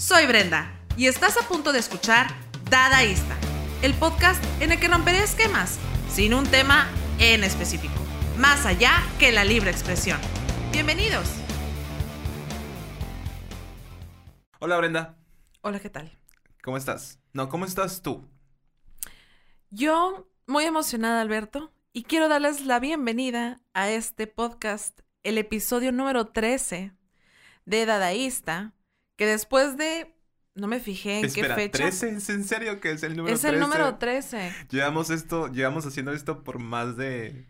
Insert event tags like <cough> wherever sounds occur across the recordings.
Soy Brenda y estás a punto de escuchar Dadaísta, el podcast en el que romperé esquemas sin un tema en específico, más allá que la libre expresión. Bienvenidos. Hola Brenda, Hola, ¿qué tal? ¿cómo estás? No, ¿cómo estás tú? Yo muy emocionada, Alberto, y quiero darles la bienvenida a este podcast, el episodio número 13 de Dadaísta, que después de... No me fijé en Espera, qué fecha. ¿13? ¿Es en serio que es el número es 13? el número 13. Llevamos esto, llevamos haciendo esto por más de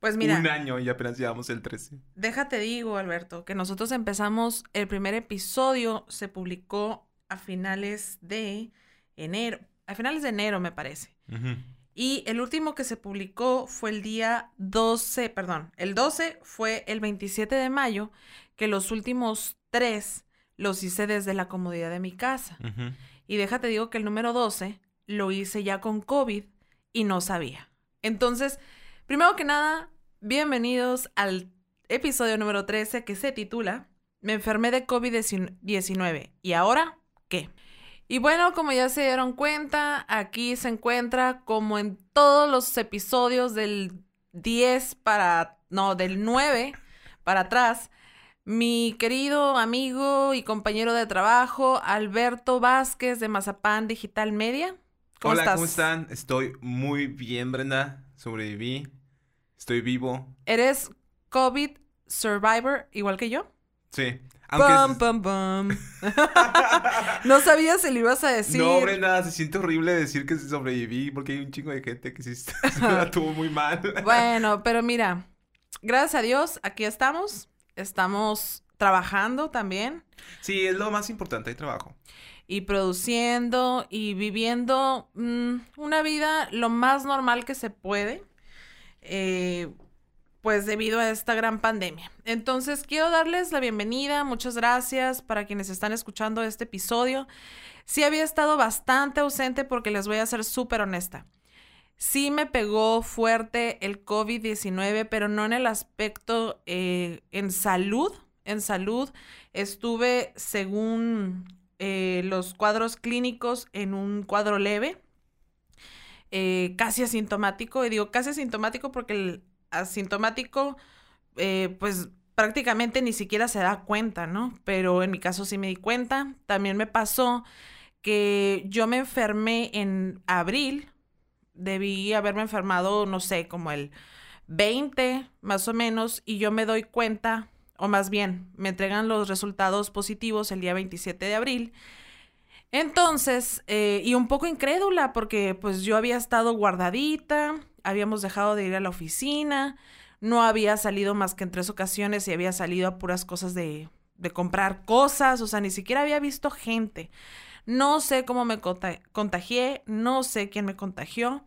Pues mira, un año y apenas llevamos el 13. déjate digo, Alberto, que nosotros empezamos, el primer episodio se publicó a finales de enero, a finales de enero me parece. Ujú. Y el último que se publicó fue el día 12, perdón, el 12 fue el 27 de mayo, que los últimos tres los hice desde la comodidad de mi casa. Y déjate digo que el número 12 lo hice ya con COVID y no sabía. Entonces, primero que nada, bienvenidos al episodio número 13 que se titula Me enfermé de COVID-19. ¿Y ahora qué? Y bueno, como ya se dieron cuenta, aquí se encuentra como en todos los episodios del 10 para, no, del 9 para atrás, mi querido amigo y compañero de trabajo, Alberto Vázquez de Mazapán Digital Media. ¿Cómo Hola, estás? ¿cómo están? Estoy muy bien, Brenda. Sobreviví. Estoy vivo. ¿Eres COVID survivor igual que yo? Sí. Pum, Aunque... pum, pum. <laughs> no sabía si lo ibas a decir. No, Brenda, se siente horrible decir que sobreviví porque hay un chingo de gente que sí se la <laughs> tuvo muy mal. Bueno, pero mira, gracias a Dios, aquí estamos. Estamos trabajando también Sí, es lo más importante, hay trabajo. y produciendo y viviendo mm, una vida lo más normal que se puede, eh, pues debido a esta gran pandemia. Entonces, quiero darles la bienvenida, muchas gracias para quienes están escuchando este episodio. Sí había estado bastante ausente porque les voy a ser súper honesta. Sí me pegó fuerte el COVID-19, pero no en el aspecto eh, en salud. En salud estuve, según eh, los cuadros clínicos, en un cuadro leve, eh, casi asintomático. Y digo casi asintomático porque el asintomático, eh, pues prácticamente ni siquiera se da cuenta, ¿no? Pero en mi caso sí me di cuenta. También me pasó que yo me enfermé en abril debí haberme enfermado, no sé, como el 20 más o menos, y yo me doy cuenta, o más bien, me entregan los resultados positivos el día 27 de abril. Entonces, eh, y un poco incrédula, porque pues yo había estado guardadita, habíamos dejado de ir a la oficina, no había salido más que en tres ocasiones y había salido a puras cosas de, de comprar cosas, o sea, ni siquiera había visto gente. No sé cómo me conta- contagié, no sé quién me contagió.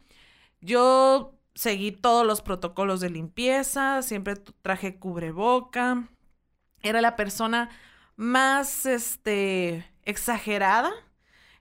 Yo seguí todos los protocolos de limpieza, siempre traje cubreboca. Era la persona más, este, exagerada.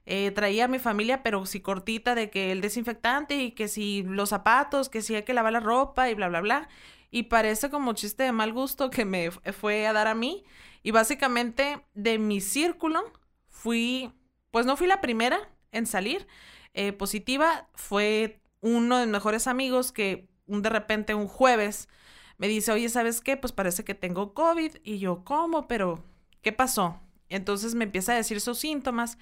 Eh, traía a mi familia, pero sí cortita, de que el desinfectante y que si los zapatos, que si hay que lavar la ropa y bla, bla, bla. Y parece como chiste de mal gusto que me fue a dar a mí. Y básicamente de mi círculo fui pues no fui la primera en salir eh, positiva. Fue uno de mis mejores amigos que de repente un jueves me dice, oye, ¿sabes qué? Pues parece que tengo COVID. Y yo, ¿cómo? Pero, ¿qué pasó? Entonces me empieza a decir sus síntomas.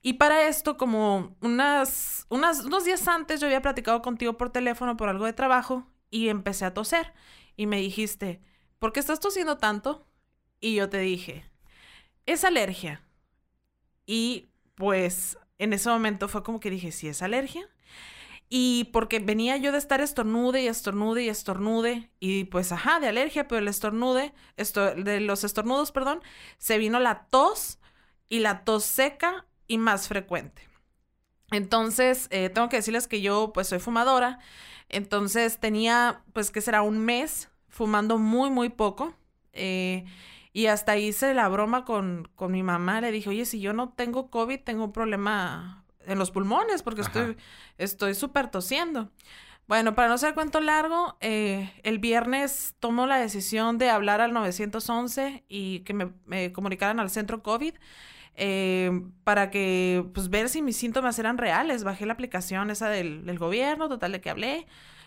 Y para esto, como unas, unas, unos días antes, yo había platicado contigo por teléfono por algo de trabajo y empecé a toser. Y me dijiste, ¿por qué estás tosiendo tanto? Y yo te dije, es alergia. Y pues en ese momento fue como que dije, sí es alergia. Y porque venía yo de estar estornude y estornude y estornude. Y pues, ajá, de alergia, pero el estornude, esto, de los estornudos, perdón, se vino la tos y la tos seca y más frecuente. Entonces, eh, tengo que decirles que yo pues soy fumadora. Entonces tenía pues que será un mes fumando muy, muy poco. Eh, y hasta hice la broma con, con mi mamá. Le dije, oye, si yo no tengo COVID, tengo un problema en los pulmones porque Ajá. estoy estoy súper tosiendo. Bueno, para no ser cuento largo, eh, el viernes tomó la decisión de hablar al 911 y que me, me comunicaran al centro COVID eh, para que, pues, ver si mis síntomas eran reales. Bajé la aplicación esa del, del gobierno, total de que hablé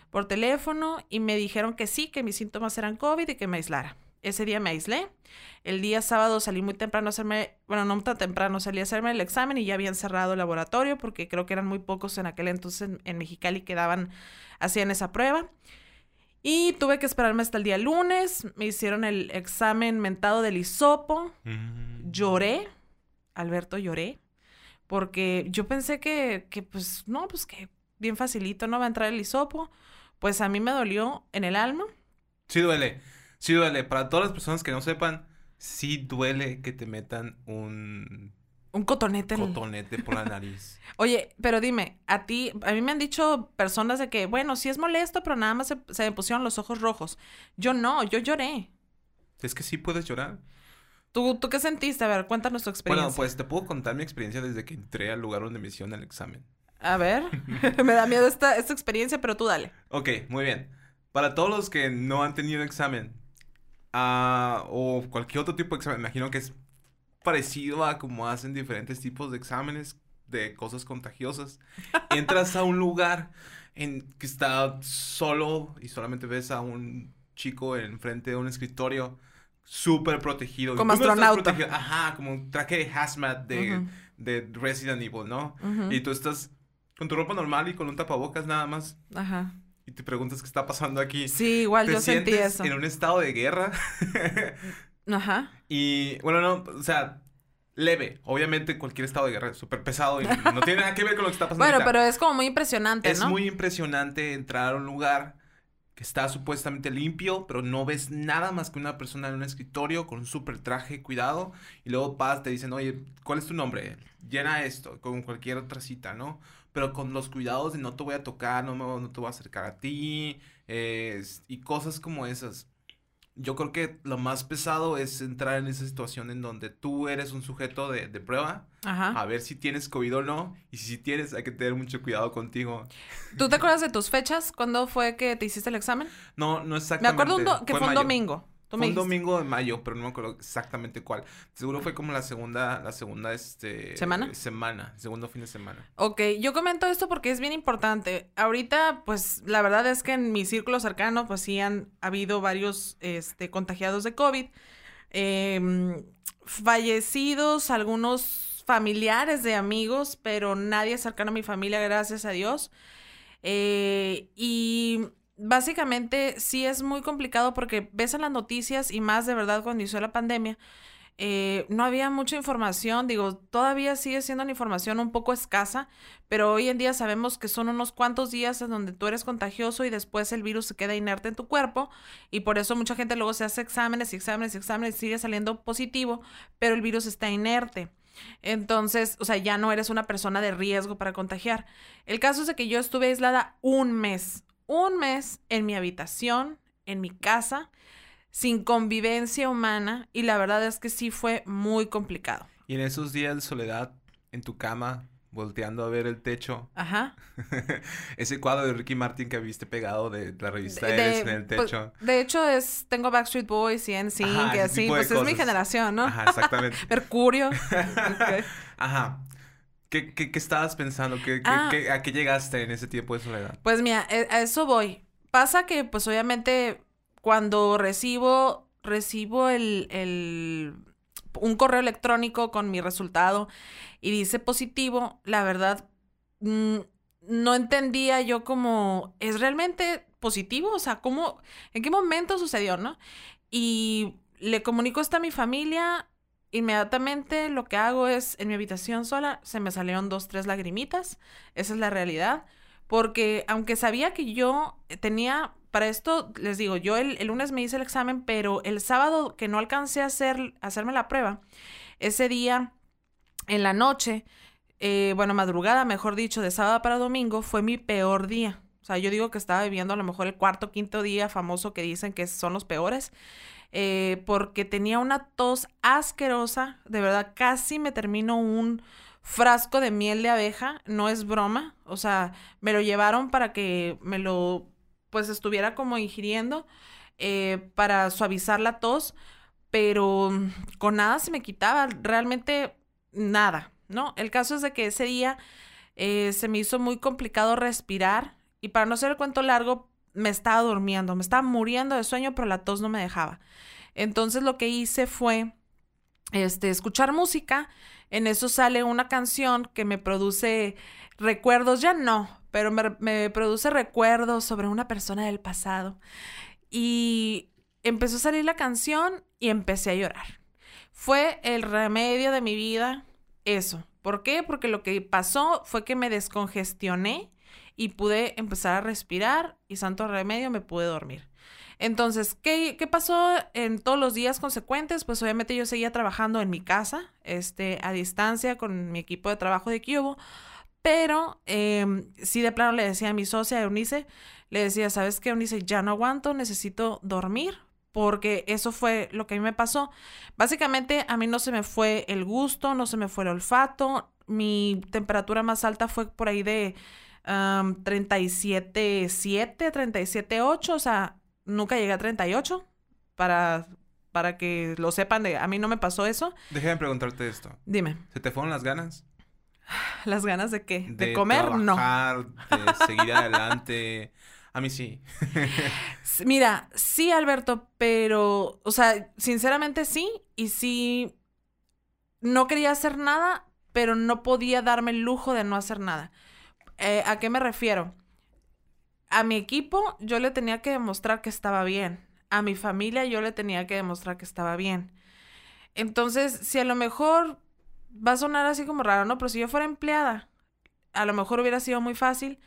por teléfono y me dijeron que sí, que mis síntomas eran COVID y que me aislara. Ese día me aislé. El día sábado salí muy temprano a hacerme, bueno, no tan temprano, salí a hacerme el examen y ya habían cerrado el laboratorio porque creo que eran muy pocos en aquel entonces en, en Mexicali que daban, hacían esa prueba. Y tuve que esperarme hasta el día lunes. Me hicieron el examen mentado del hisopo. Mm. Lloré. Alberto, lloré. Porque yo pensé que, que, pues, no, pues que bien facilito no va a entrar el hisopo. Pues a mí me dolió en el alma. Sí duele, sí duele. Para todas las personas que no sepan, sí duele que te metan un Un cotonete. el- cotonete por la <laughs> nariz. Oye, pero dime, a ti, a mí me han dicho personas de que, bueno, sí es molesto, pero nada más se, se me pusieron los ojos rojos. Yo no, yo lloré. Es que sí puedes llorar. ¿Tú, ¿Tú qué sentiste? A ver, cuéntanos tu experiencia. Bueno, pues te puedo contar mi experiencia desde que entré al lugar donde me hicieron el examen. A ver, <laughs> me da miedo esta, esta experiencia, pero tú dale. Ok, muy bien. Para todos los que no han tenido examen, ah, o cualquier otro tipo de examen, imagino que es parecido a como hacen diferentes tipos de exámenes de cosas contagiosas. <laughs> Entras a un lugar en que está solo y solamente ves a un chico enfrente de un escritorio súper protegido. Como astronauta. protegido. Ajá, como un traje de hazmat de, Ujú, de Resident Evil, ¿no? ujú. Y tú estás con tu ropa normal y con un tapabocas nada más Ajá. Y te preguntas qué está pasando aquí. Sí, igual te yo sentí eso. en un estado de guerra <laughs> Ajá. y bueno, no, o sea, leve. Obviamente cualquier estado de guerra es súper pesado y no tiene nada que ver con lo que está <laughs> pasando Bueno, ahorita. pero es como muy impresionante, es ¿no? muy impresionante entrar a un lugar que está supuestamente limpio, pero no ves nada más que una persona en un escritorio con un súper traje, cuidado, y luego vas, te dicen, oye, ¿cuál es tu nombre? Llena esto, con cualquier otra cita, ¿no? Pero con los cuidados de no te voy a tocar, no, me, no te voy a acercar a ti, eh, y cosas como esas. Yo creo que lo más pesado es entrar en esa situación en donde tú eres un sujeto de, de prueba, Ajá. a ver si tienes COVID o no, y si tienes, hay que tener mucho cuidado contigo. ¿Tú te acuerdas de tus fechas? ¿Cuándo fue que te hiciste el examen? No, no Me exactamente. acuerdo un que fue fue un mayo. domingo. Fue un dijiste. domingo de mayo, pero no me acuerdo exactamente cuál. Seguro fue como la segunda, la segunda, este... ¿Semana? Semana, segundo fin de semana. Ok, yo comento esto porque es bien importante. Ahorita, pues, la verdad es que en mi círculo cercano, pues sí han habido varios, este, contagiados de COVID. Em, fallecidos, algunos familiares de amigos, pero nadie cercano a mi familia, gracias a Dios. Eh, y básicamente sí es muy complicado porque ves en las noticias y más de verdad cuando inició la pandemia, eh, no había mucha información, digo, todavía sigue siendo una información un poco escasa, pero hoy en día sabemos que son unos cuantos días en donde tú eres contagioso y después el virus se queda inerte en tu cuerpo y por eso mucha gente luego se hace exámenes y exámenes y exámenes y sigue saliendo positivo, pero el virus está inerte. Entonces, o sea, ya no eres una persona de riesgo para contagiar. El caso es de que yo estuve aislada un mes, un mes en mi habitación, en mi casa, sin convivencia humana y la verdad es que sí fue muy complicado. Y en esos días de soledad, en tu cama, volteando a ver el techo, Ajá. <laughs> ese cuadro de Ricky Martin que viste pegado de la revista De- Eres en el pues, techo. de hecho, es, tengo Backstreet Boys y NSYNC y así, pues es mi generación, ¿no? Ajá, exactamente. <laughs> Mercurio. <laughs> Ajá. ¿Qué, qué, qué estabas pensando? ¿Qué, Ah. qué- ¿A qué llegaste en ese tiempo de soledad? Pues mira, e- a eso voy. Pasa que, pues obviamente, cuando recibo, recibo el, el, un correo electrónico con mi resultado y dice positivo, la verdad, mm, no entendía yo como, ¿es realmente positivo? O sea, ¿cómo, en qué momento sucedió, no? Y le comunico esto a mi familia. Inmediatamente lo que hago es, en mi habitación sola, se me salieron dos, tres lagrimitas. Esa es la realidad. Porque aunque sabía que yo tenía, para esto les digo, yo el, lunes me hice el examen, pero el sábado que no alcancé a, hacer, hacerme la prueba, ese día, en la noche, eh, bueno, madrugada, mejor dicho, de sábado para domingo, fue mi peor día. O sea, yo digo que estaba viviendo a lo mejor el cuarto, quinto día famoso que dicen que son los peores. Eh, porque tenía una tos asquerosa, de verdad, casi me termino un frasco de miel de abeja, no es broma, o sea, me lo llevaron para que me lo, pues estuviera como ingiriendo, eh, para suavizar la tos, pero con nada se me quitaba, realmente nada, ¿no? El caso es de que ese día eh, se me hizo muy complicado respirar y para no hacer el cuento largo, me estaba durmiendo, me estaba muriendo de sueño, pero la tos no me dejaba. Entonces lo que hice fue este, escuchar música. En eso sale una canción que me produce recuerdos, ya no, pero me, me produce recuerdos sobre una persona del pasado. Y empezó a salir la canción y empecé a llorar. Fue el remedio de mi vida eso. ¿Por qué? Porque lo que pasó fue que me descongestioné y pude empezar a respirar y santo remedio me pude dormir. Entonces, ¿qué, ¿qué, pasó en todos los días consecuentes? Pues obviamente yo seguía trabajando en mi casa, este, a distancia con mi equipo de trabajo de Cubo, pero eh, sí de plano le decía a mi socia Eunice, le decía, ¿sabes qué, Eunice? Ya no aguanto, necesito dormir, porque eso fue lo que a mí me pasó. Básicamente a mí no se me fue el gusto, no se me fue el olfato, mi temperatura más alta fue por ahí de um, 37.7, 37.8, o sea, nunca llegué a 38 para, para que lo sepan de, a mí no me pasó eso. Déjame preguntarte esto. Dime. ¿Se te fueron las ganas? <sighs> ¿Las ganas de qué? ¿De, comer? Trabajar, no. De <laughs> seguir adelante. A mí sí. Mira, sí, Alberto, pero, o sea, sinceramente sí, y sí, no quería hacer nada, pero no podía darme el lujo de no hacer nada. Eh, ¿A qué me refiero? A mi equipo yo le tenía que demostrar que estaba bien. A mi familia yo le tenía que demostrar que estaba bien. Entonces, si a lo mejor va a sonar así como raro, ¿no? Pero si yo fuera empleada, a lo mejor hubiera sido muy fácil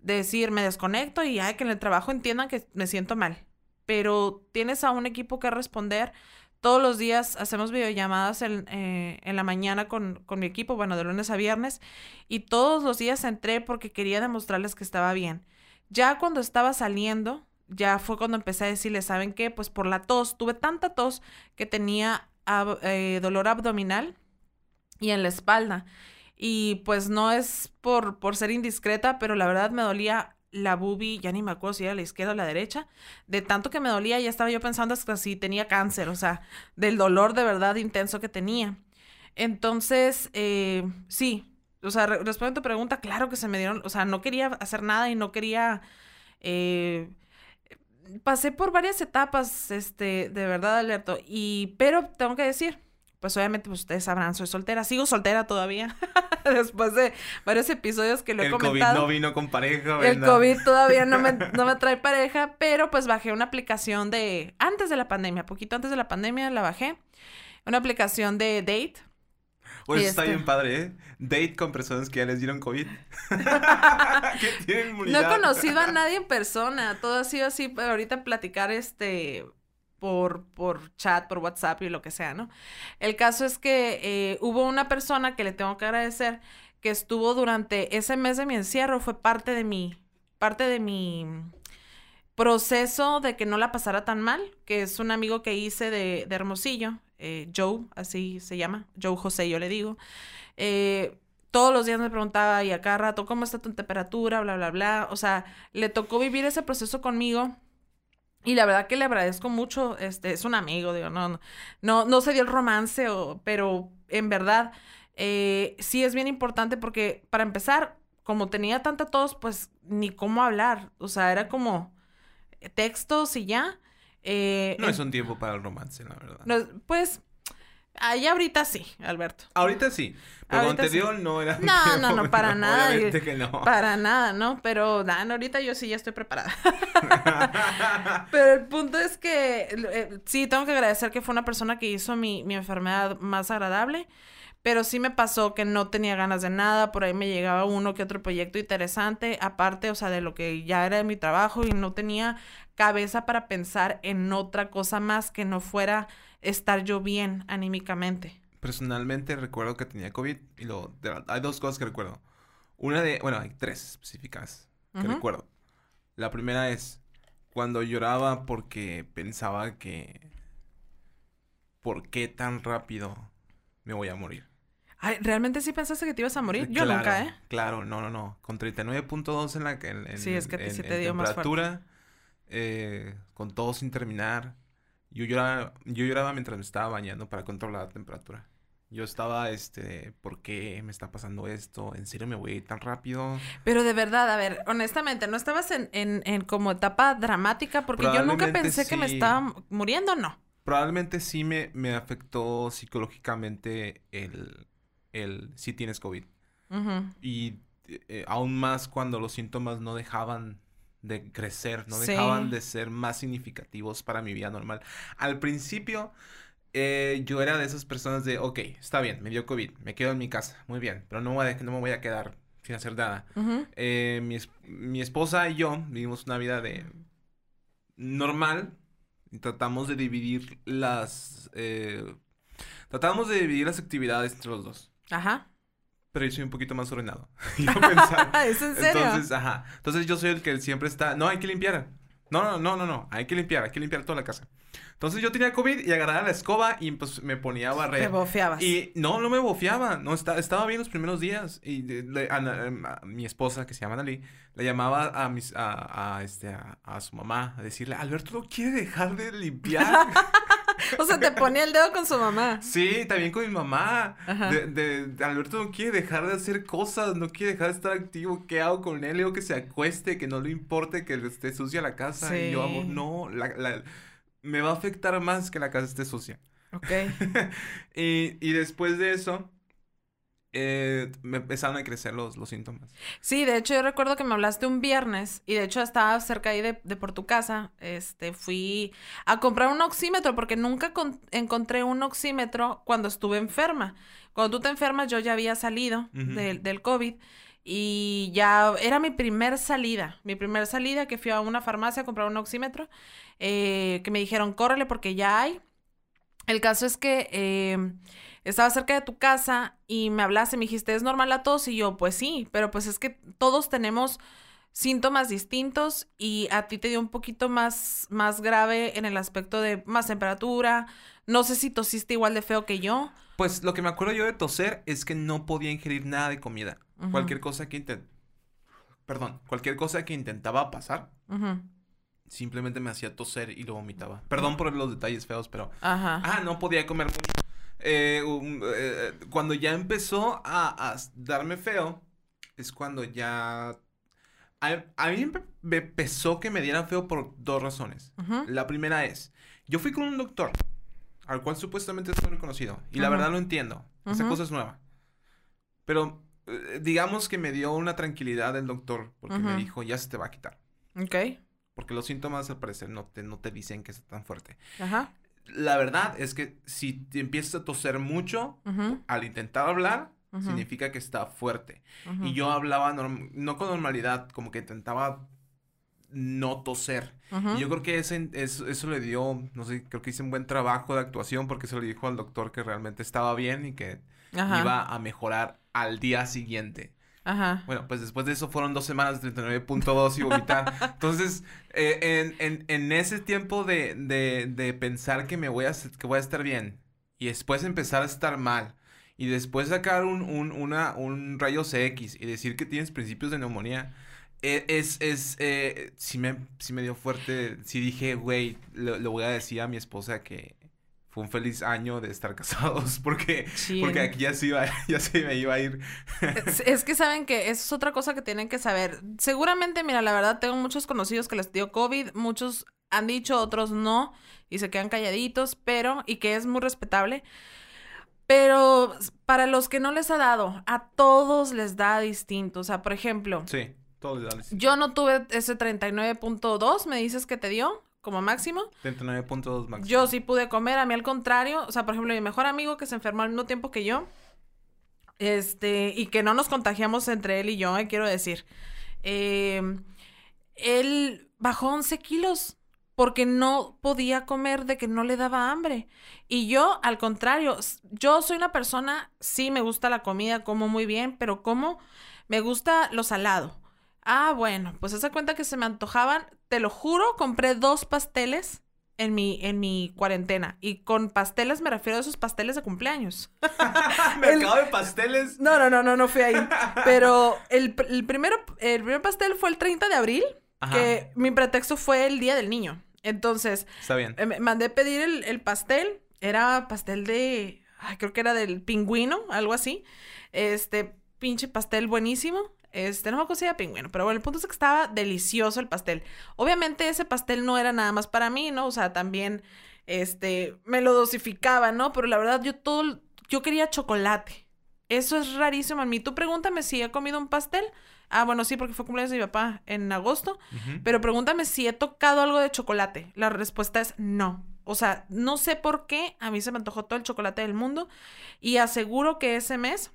decir me desconecto y hay que en el trabajo entiendan que me siento mal. Pero tienes a un equipo que responder. Todos los días hacemos videollamadas en, eh, en la mañana con, con mi equipo, bueno, de lunes a viernes, y todos los días entré porque quería demostrarles que estaba bien. Ya cuando estaba saliendo, ya fue cuando empecé a decirles, ¿saben qué? Pues por la tos, tuve tanta tos que tenía eh, dolor abdominal y en la espalda. Y pues no es por, por ser indiscreta, pero la verdad me dolía la boobie, ya ni me acuerdo si era la izquierda o la derecha, de tanto que me dolía, ya estaba yo pensando hasta si tenía cáncer, o sea, del dolor de verdad intenso que tenía. Entonces, eh, sí, o sea, re respondiendo a tu pregunta, claro que se me dieron, o sea, no quería hacer nada y no quería... Eh, pasé por varias etapas, este, de verdad, alerto, y, pero tengo que decir, pues obviamente pues ustedes sabrán, soy soltera, sigo soltera todavía, <laughs> después de varios episodios que lo he el comentado. El COVID no vino con pareja, ¿verdad? El COVID todavía no me, <laughs> no me trae pareja, pero pues bajé una aplicación de, antes de la pandemia, poquito antes de la pandemia la bajé, una aplicación de date. Oye, está este... bien padre, ¿eh? Date con personas que ya les dieron COVID. <laughs> que tienen inmunidad. No he conocido a nadie en persona, todo ha sido así, pero ahorita platicar este por, por chat, por WhatsApp y lo que sea, ¿no? El caso es que eh, hubo una persona que le tengo que agradecer que estuvo durante ese mes de mi encierro, fue parte de mi, parte de mi proceso de que no la pasara tan mal, que es un amigo que hice de, de Hermosillo, eh, Joe, así se llama, Joe José, yo le digo. Eh, todos los días me preguntaba y acá rato, ¿cómo está tu temperatura? Bla, bla, bla. O sea, le tocó vivir ese proceso conmigo y la verdad que le agradezco mucho, este, es un amigo, digo, no, no, no, no se dio el romance, o, pero en verdad eh, sí es bien importante porque para empezar, como tenía tanta tos, pues ni cómo hablar, o sea, era como textos y ya. Eh, no es un tiempo para el romance, la verdad. No, pues Ahí ahorita sí, Alberto. Ahorita sí. Pero ahorita anterior sí. no era. No, no, no, <laughs> para nada. Que <laughs> no. Para nada, ¿no? Pero Dan, ahorita yo sí ya estoy preparada. <laughs> Pero el punto es que eh, sí, tengo que agradecer que fue una persona que hizo mi, mi enfermedad más agradable. Pero sí me pasó que no tenía ganas de nada, por ahí me llegaba uno que otro proyecto interesante, aparte, o sea, de lo que ya era de mi trabajo y no tenía cabeza para pensar en otra cosa más que no fuera estar yo bien anímicamente. Personalmente recuerdo que tenía COVID y lo, hay dos cosas que recuerdo. Una de, bueno, hay tres específicas que uh -huh. recuerdo. La primera es cuando lloraba porque pensaba que ¿por qué tan rápido me voy a morir? Ay, ¿realmente sí pensaste que te ibas a morir? Yo Claro, nunca, ¿eh? Claro, no, no, no. Con 39.2 en la en, en- Sí, es que en- sí te dio más fuerte. eh, con todo sin terminar. Yo lloraba, yo lloraba mientras me estaba bañando para controlar la temperatura. Yo estaba, este, ¿por qué me está pasando esto? ¿En serio me voy a ir tan rápido? Pero de verdad, a ver, honestamente, ¿no estabas en, en, en como etapa dramática? Porque yo nunca pensé que me estaba muriendo, no. Probablemente sí me, me afectó psicológicamente el, el si tienes COVID. Y eh, aún más cuando los síntomas no dejaban de crecer, no Sí. dejaban de ser más significativos para mi vida normal. Al principio, eh, yo era de esas personas de, ok, está bien, me dio COVID, me quedo en mi casa, muy bien, pero no, voy a- no me voy a quedar sin hacer nada. Eh, mi, es- mi esposa y yo vivimos una vida de normal y tratamos de dividir las... eh, tratamos de dividir las actividades entre los dos. Ajá. Pero yo soy un poquito más ordenado. <laughs> Yo pensaba- <laughs> ¿Es en serio? Entonces, ajá. Entonces yo soy el que siempre está. No, hay que limpiar. No, no, no, no, no. Hay que limpiar, hay que limpiar toda la casa. Entonces yo tenía COVID y agarraba la escoba y pues me ponía a Te barrer. bofeabas. Y no, no me bofeaba. No, está, estaba bien los primeros días. Y de- le- Ana- em, a mi esposa, que se llama Nali, le llamaba a mis, a, a, este, a, a su mamá a decirle, Alberto no quiere dejar de limpiar. <laughs> O sea, te ponía el dedo con su mamá. Sí, también con mi mamá. Ajá. De, de- Alberto no quiere dejar de hacer cosas, no quiere dejar de estar activo. ¿Qué hago con él? Le digo que se acueste, que no le importe que esté sucia la casa. Y yo, Sí. amor, no, la- la- me va a afectar más que la casa esté sucia. Ok. <laughs> y, y después de eso, eh, me empezaron a crecer los, los síntomas. Sí, de hecho yo recuerdo que me hablaste un viernes y de hecho estaba cerca ahí de, de por tu casa. Este, fui a comprar un oxímetro porque nunca con- encontré un oxímetro cuando estuve enferma. Cuando tú te enfermas yo ya había salido Ujú. del, del COVID y ya era mi primer salida, mi primer salida que fui a una farmacia a comprar un oxímetro, eh, que me dijeron, córrele porque ya hay. El caso es que eh, estaba cerca de tu casa y me hablaste, me dijiste, ¿es normal la tos? Y yo, pues sí, pero pues es que todos tenemos síntomas distintos y a ti te dio un poquito más, más grave en el aspecto de más temperatura. No sé si tosiste igual de feo que yo. Pues lo que me acuerdo yo de toser es que no podía ingerir nada de comida. Cualquier cosa que intent... Perdón, cualquier cosa que intentaba pasar, simplemente me hacía toser y lo vomitaba. Perdón por los detalles feos, pero... Ajá. Ah, no podía comer mucho. Eh, um, eh, cuando ya empezó a, a darme feo, es cuando ya... A, a mí me, empezó que me diera feo por dos razones. La primera es, yo fui con un doctor, al cual supuestamente es muy reconocido, y la verdad lo entiendo, esa cosa es nueva. Pero eh, digamos que me dio una tranquilidad el doctor, porque me dijo, ya se te va a quitar. Ok. Porque los síntomas al parecer no te, no te dicen que es tan fuerte. Ajá. La verdad es que si te empiezas a toser mucho, al intentar hablar, significa que está fuerte. Y yo hablaba no con normalidad, como que intentaba no toser. Y yo creo que ese, eso, eso le dio, no sé, creo que hice un buen trabajo de actuación porque se lo dijo al doctor que realmente estaba bien y que Ajá. iba a mejorar al día siguiente. Ajá. Bueno, pues después de eso fueron dos semanas de 39.2 y vomitar. <laughs> Entonces, eh, en, en, en ese tiempo de, de, de pensar que me voy a, que voy a estar bien y después empezar a estar mal y después sacar un, un, una, un rayos X y decir que tienes principios de neumonía, eh, es, es, eh, sí me, sí me dio fuerte, sí dije, güey, le, le voy a decir a mi esposa que fue un feliz año de estar <laughs> casados porque, porque aquí ya se iba, ya se me iba a ir. Es, es que saben que eso es otra cosa que tienen que saber. Seguramente, mira, la verdad, tengo muchos conocidos que les dio COVID, muchos han dicho, otros no, y se quedan calladitos, pero, y que es muy respetable. Pero para los que no les ha dado, a todos les da distinto. O sea, por ejemplo, Sí, todo le da yo no tuve ese 39.2, me dices que te dio como máximo. 39.2 máximo. Yo sí pude comer, a mí al contrario, o sea, por ejemplo, mi mejor amigo que se enfermó al mismo tiempo que yo, este, y que no nos contagiamos entre él y yo, eh, quiero decir, eh, él bajó 11 kilos porque no podía comer de que no le daba hambre. Y yo, al contrario, yo soy una persona, sí me gusta la comida, como muy bien, pero como me gusta lo salado. Ah, bueno, pues esa cuenta que se me antojaban, te lo juro, compré dos pasteles en mi, en mi cuarentena. Y con pasteles me refiero a esos pasteles de cumpleaños. <laughs> <laughs> Mercado de pasteles. No, no, no, no, no fui ahí. <laughs> Pero el, el primero, el primer pastel fue el 30 de abril, Ajá. que mi pretexto fue el Día del Niño. Entonces, Está bien. eh, mandé pedir el, el pastel. Era pastel de. Ay, creo que era del pingüino, algo así. Este, pinche pastel buenísimo. Este, no me acuerdo si era pingüino, pero bueno, el punto es que estaba delicioso el pastel. Obviamente ese pastel no era nada más para mí, ¿no? O sea, también, este, me lo dosificaba, ¿no? Pero la verdad, yo todo, yo quería chocolate. Eso es rarísimo en mí. Tú pregúntame si he comido un pastel. Ah, bueno, sí, porque fue cumpleaños de mi papá en agosto. Pero pregúntame si he tocado algo de chocolate. La respuesta es no. O sea, no sé por qué a mí se me antojó todo el chocolate del mundo y aseguro que ese mes,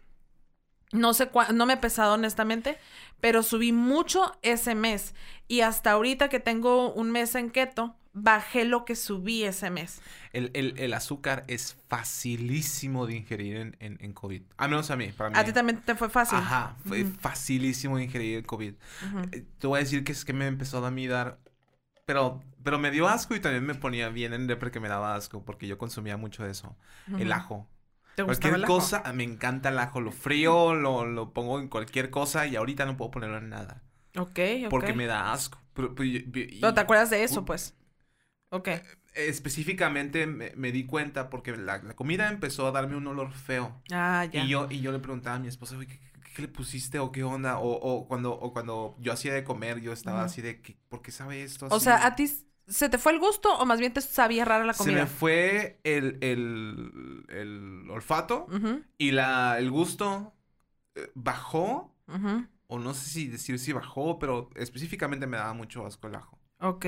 no sé no me he pesado honestamente, pero subí mucho ese mes y hasta ahorita que tengo un mes en keto, bajé lo que subí ese mes. El, el- el azúcar es facilísimo de ingerir en, en, en COVID. Al menos a mí, para mí. A ti también te fue fácil. Ajá, fue Ujú, facilísimo de ingerir el COVID. Eh, Te voy a decir que es que me empezó a mí dar... Pero, pero me dio asco y también me ponía bien en depre que me daba asco porque yo consumía mucho de eso. El ajo. ¿Te Cualquier el ajo? cosa, me encanta el ajo. Lo frío, lo, lo pongo en cualquier cosa y ahorita no puedo ponerlo en nada. Ok, ok. Porque me da asco. Pero, pero yo- y- Pero te acuerdas de eso, Uh, pues. Ok. Específicamente me, me di cuenta porque la, la comida empezó a darme un olor feo. Ah, ya. Y yo, y yo le preguntaba a mi esposa, "Oye, ¿qué, qué- qué le pusiste o qué onda? O, o cuando, o cuando yo hacía de comer, yo estaba así de, ¿qué- ¿por qué sabe esto? O así?". sea, ¿a ti se te fue el gusto o más bien te sabía rara la Se comida? me fue el, el, el olfato y la, el gusto eh, bajó, o no sé si decir si bajó, pero específicamente me daba mucho asco el ajo. Ok,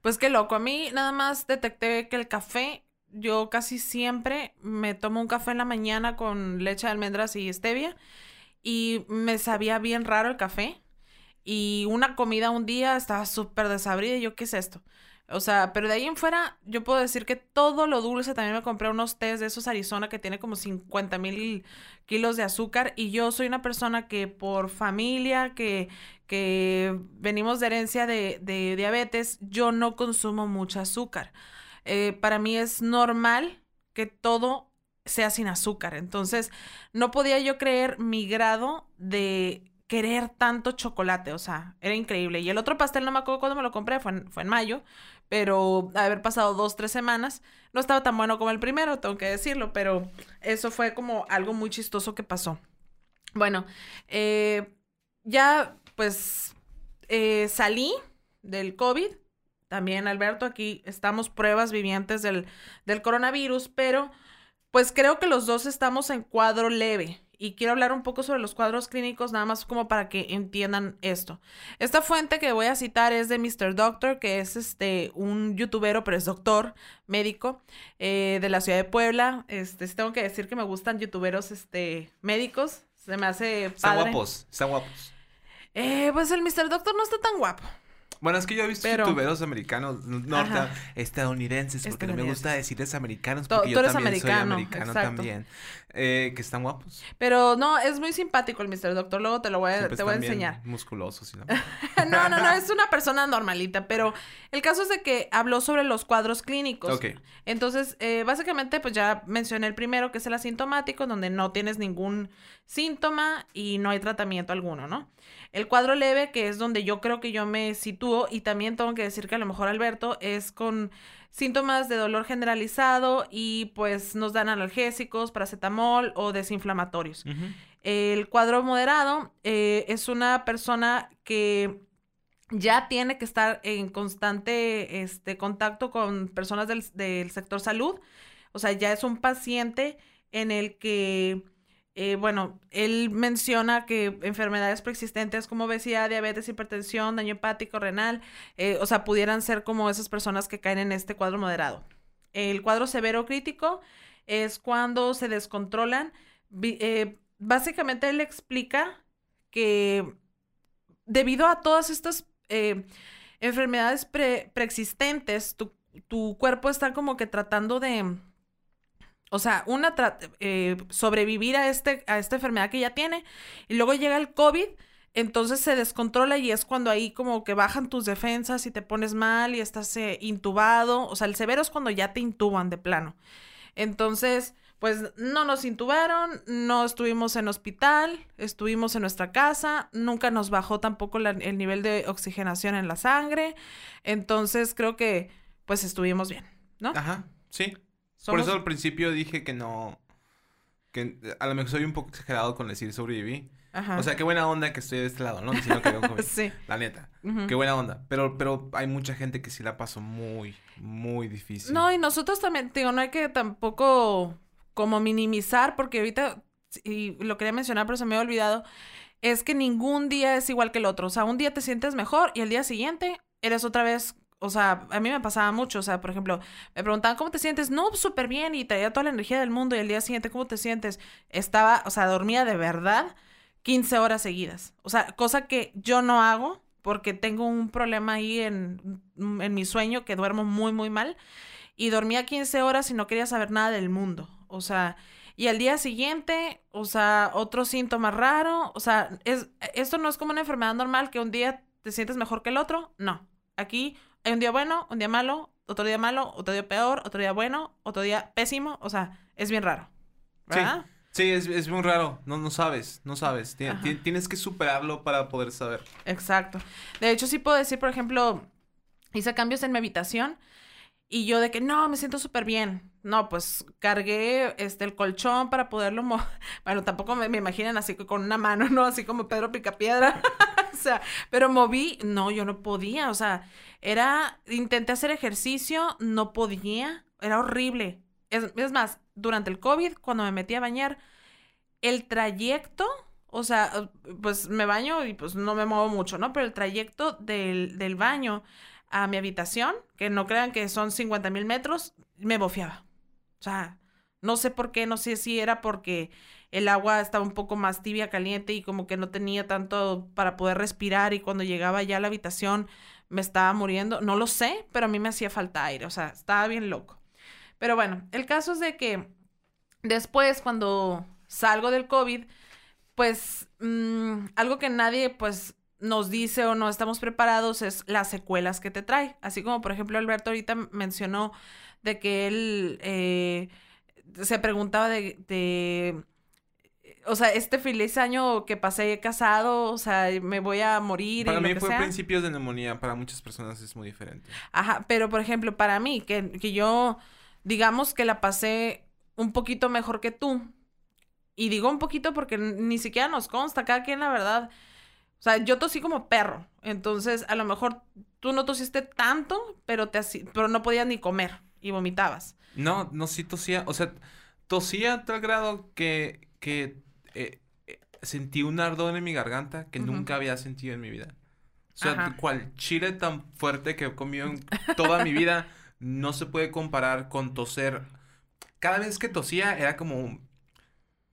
pues qué loco. A mí nada más detecté que el café, yo casi siempre me tomo un café en la mañana con leche de almendras y stevia y me sabía bien raro el café. Y una comida un día estaba súper desabrida y yo, ¿qué es esto? O sea, pero de ahí en fuera, yo puedo decir que todo lo dulce, también me compré unos tés de esos Arizona que tiene como 50 mil kilos de azúcar y yo soy una persona que por familia, que, que venimos de herencia de, de diabetes, yo no consumo mucho azúcar. Eh, para mí es normal que todo sea sin azúcar. Entonces, no podía yo creer mi grado de querer tanto chocolate, o sea, era increíble. Y el otro pastel, no me acuerdo cuándo me lo compré, fue en, mayo, pero haber pasado dos, tres semanas, no estaba tan bueno como el primero, tengo que decirlo, pero eso fue como algo muy chistoso que pasó. Bueno, eh, ya pues eh, salí del COVID. También, Alberto, aquí estamos pruebas vivientes del, del coronavirus, pero pues creo que los dos estamos en cuadro leve. Y quiero hablar un poco sobre los cuadros clínicos, nada más como para que entiendan esto. Esta fuente que voy a citar es de Mr. Doctor, que es este un youtubero, pero es doctor, médico, eh, de la ciudad de Puebla. Este, tengo que decir que me gustan youtuberos este, médicos. Se me hace Están guapos, están guapos. Eh, pues el Mr. Doctor no está tan guapo. Bueno, es que yo he visto Pero- youtuberos americanos, norte, estadounidenses, porque no me gusta decirles americanos, porque tú yo eres también soy americano, americano exacto. también. Eh, que están guapos. Pero no, es muy simpático el Mr. Doctor. Luego te lo voy a, Siempre te voy a enseñar. musculosos y la- <laughs> no, no, no, es una persona normalita, pero el caso es de que habló sobre los cuadros clínicos. Ok. Entonces, eh, básicamente, pues ya mencioné el primero, que es el asintomático, donde no tienes ningún síntoma y no hay tratamiento alguno, ¿no? El cuadro leve, que es donde yo creo que yo me sitúo, y también tengo que decir que a lo mejor Alberto es con síntomas de dolor generalizado y pues nos dan analgésicos, paracetamol o desinflamatorios. El cuadro moderado eh, es una persona que ya tiene que estar en constante este, contacto con personas del, del sector salud. O sea, ya es un paciente en el que, eh, bueno, él menciona que enfermedades preexistentes como obesidad, diabetes, hipertensión, daño hepático, renal, eh, o sea, pudieran ser como esas personas que caen en este cuadro moderado. El cuadro severo crítico es cuando se descontrolan. Eh, básicamente él explica que debido a todas estas enfermedades pre- preexistentes, tu cuerpo está como que tratando de, o sea, una eh, sobrevivir a, este, a esta enfermedad que ya tiene, y luego llega el COVID, entonces se descontrola y es cuando ahí como que bajan tus defensas y te pones mal y estás eh, intubado. O sea, el severo es cuando ya te intuban de plano. Entonces, pues no nos intubaron, no estuvimos en hospital, estuvimos en nuestra casa, nunca nos bajó tampoco el nivel de oxigenación en la sangre. Entonces, creo que pues estuvimos bien, ¿no? Ajá, sí. Por eso al principio dije que no, que a lo mejor soy un poco exagerado con decir sobreviví. Ajá. O sea, qué buena onda que estoy de este lado, ¿no? Diciendo que COVID. <laughs> sí. La neta. Qué buena onda. Pero, pero hay mucha gente que sí la pasó muy, muy difícil. No, y nosotros también, digo, no hay que tampoco como minimizar, porque ahorita, y lo quería mencionar, pero se me había olvidado, es que ningún día es igual que el otro. O sea, un día te sientes mejor y el día siguiente eres otra vez o sea, a mí me pasaba mucho, o sea, por ejemplo, me preguntaban, ¿cómo te sientes? No, súper bien, y traía toda la energía del mundo, y el día siguiente, ¿cómo te sientes? Estaba, o sea, dormía de verdad 15 horas seguidas, o sea, cosa que yo no hago, porque tengo un problema ahí en, en mi sueño, que duermo muy, muy mal, y dormía 15 horas y no quería saber nada del mundo, o sea, y al día siguiente, o sea, otro síntoma raro, o sea, es, esto no es como una enfermedad normal que un día te sientes mejor que el otro, no, aquí hay un día bueno, un día malo, otro día malo, otro día peor, otro día bueno, otro día pésimo. O sea, es bien raro. ¿verdad? Sí, es, es, muy raro. No, no sabes, no sabes. tienes que superarlo para poder saber. Exacto. De hecho, sí puedo decir, por ejemplo, hice cambios en mi habitación y yo de que no, me siento súper bien. No, pues cargué este el colchón para poderlo mover. <laughs> Bueno, tampoco me, me imaginan así con una mano, ¿no? Así como Pedro Picapiedra. <laughs> o sea, pero moví, no, yo no podía, o sea, era, intenté hacer ejercicio, no podía, era horrible. Es, más, durante el COVID, cuando me metí a bañar, el trayecto, o sea, pues me baño y pues no me muevo mucho, ¿no? Pero el trayecto del, del baño a mi habitación, que no crean que son 50 mil metros, me bofeaba. O sea, no sé por qué, no sé si era porque el agua estaba un poco más tibia, caliente y como que no tenía tanto para poder respirar y cuando llegaba ya a la habitación me estaba muriendo. No lo sé, pero a mí me hacía falta aire, o sea, estaba bien loco. Pero bueno, el caso es de que después cuando salgo del COVID, pues mm, algo que nadie pues nos dice o no estamos preparados es las secuelas que te trae. Así como por ejemplo Alberto ahorita mencionó de que él eh, se preguntaba de o sea, este feliz año que pasé casado, o sea, me voy a morir. Para mí fue principios de neumonía, para muchas personas es muy diferente. Ajá, pero por ejemplo, para mí, que, que yo, digamos que la pasé un poquito mejor que tú. Y digo un poquito porque ni siquiera nos consta, cada quien la verdad. O sea, yo tosí como perro. Entonces, a lo mejor tú no tosiste tanto, pero, te pero no podías ni comer y vomitabas. No, no, sí tosía. O sea, tosía a tal grado que, que eh, eh, sentí un ardor en mi garganta que nunca había sentido en mi vida. O sea, cual chile tan fuerte que he comido en toda mi vida no se puede comparar con toser. Cada vez que tosía era como,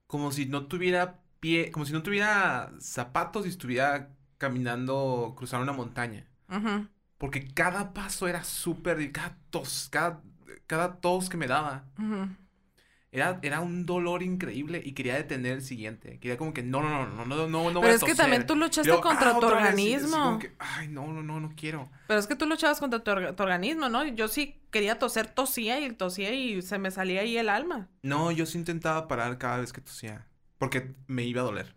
como si no tuviera pie, como si no tuviera zapatos y estuviera caminando, cruzando una montaña. Porque cada paso era súper, cada tos, cada, cada tos que me daba. Era, era un dolor increíble y quería detener el siguiente. Quería como que no, no, no, no, no, no, no. Pero es que también tú luchaste contra ah, tu organismo. Ay, no, no, no, no quiero. Pero es que tú luchabas contra tu, organismo, ¿no? Yo sí quería toser, tosía y tosía y se me salía ahí el alma. No, yo sí intentaba parar cada vez que tosía. Porque me iba a doler.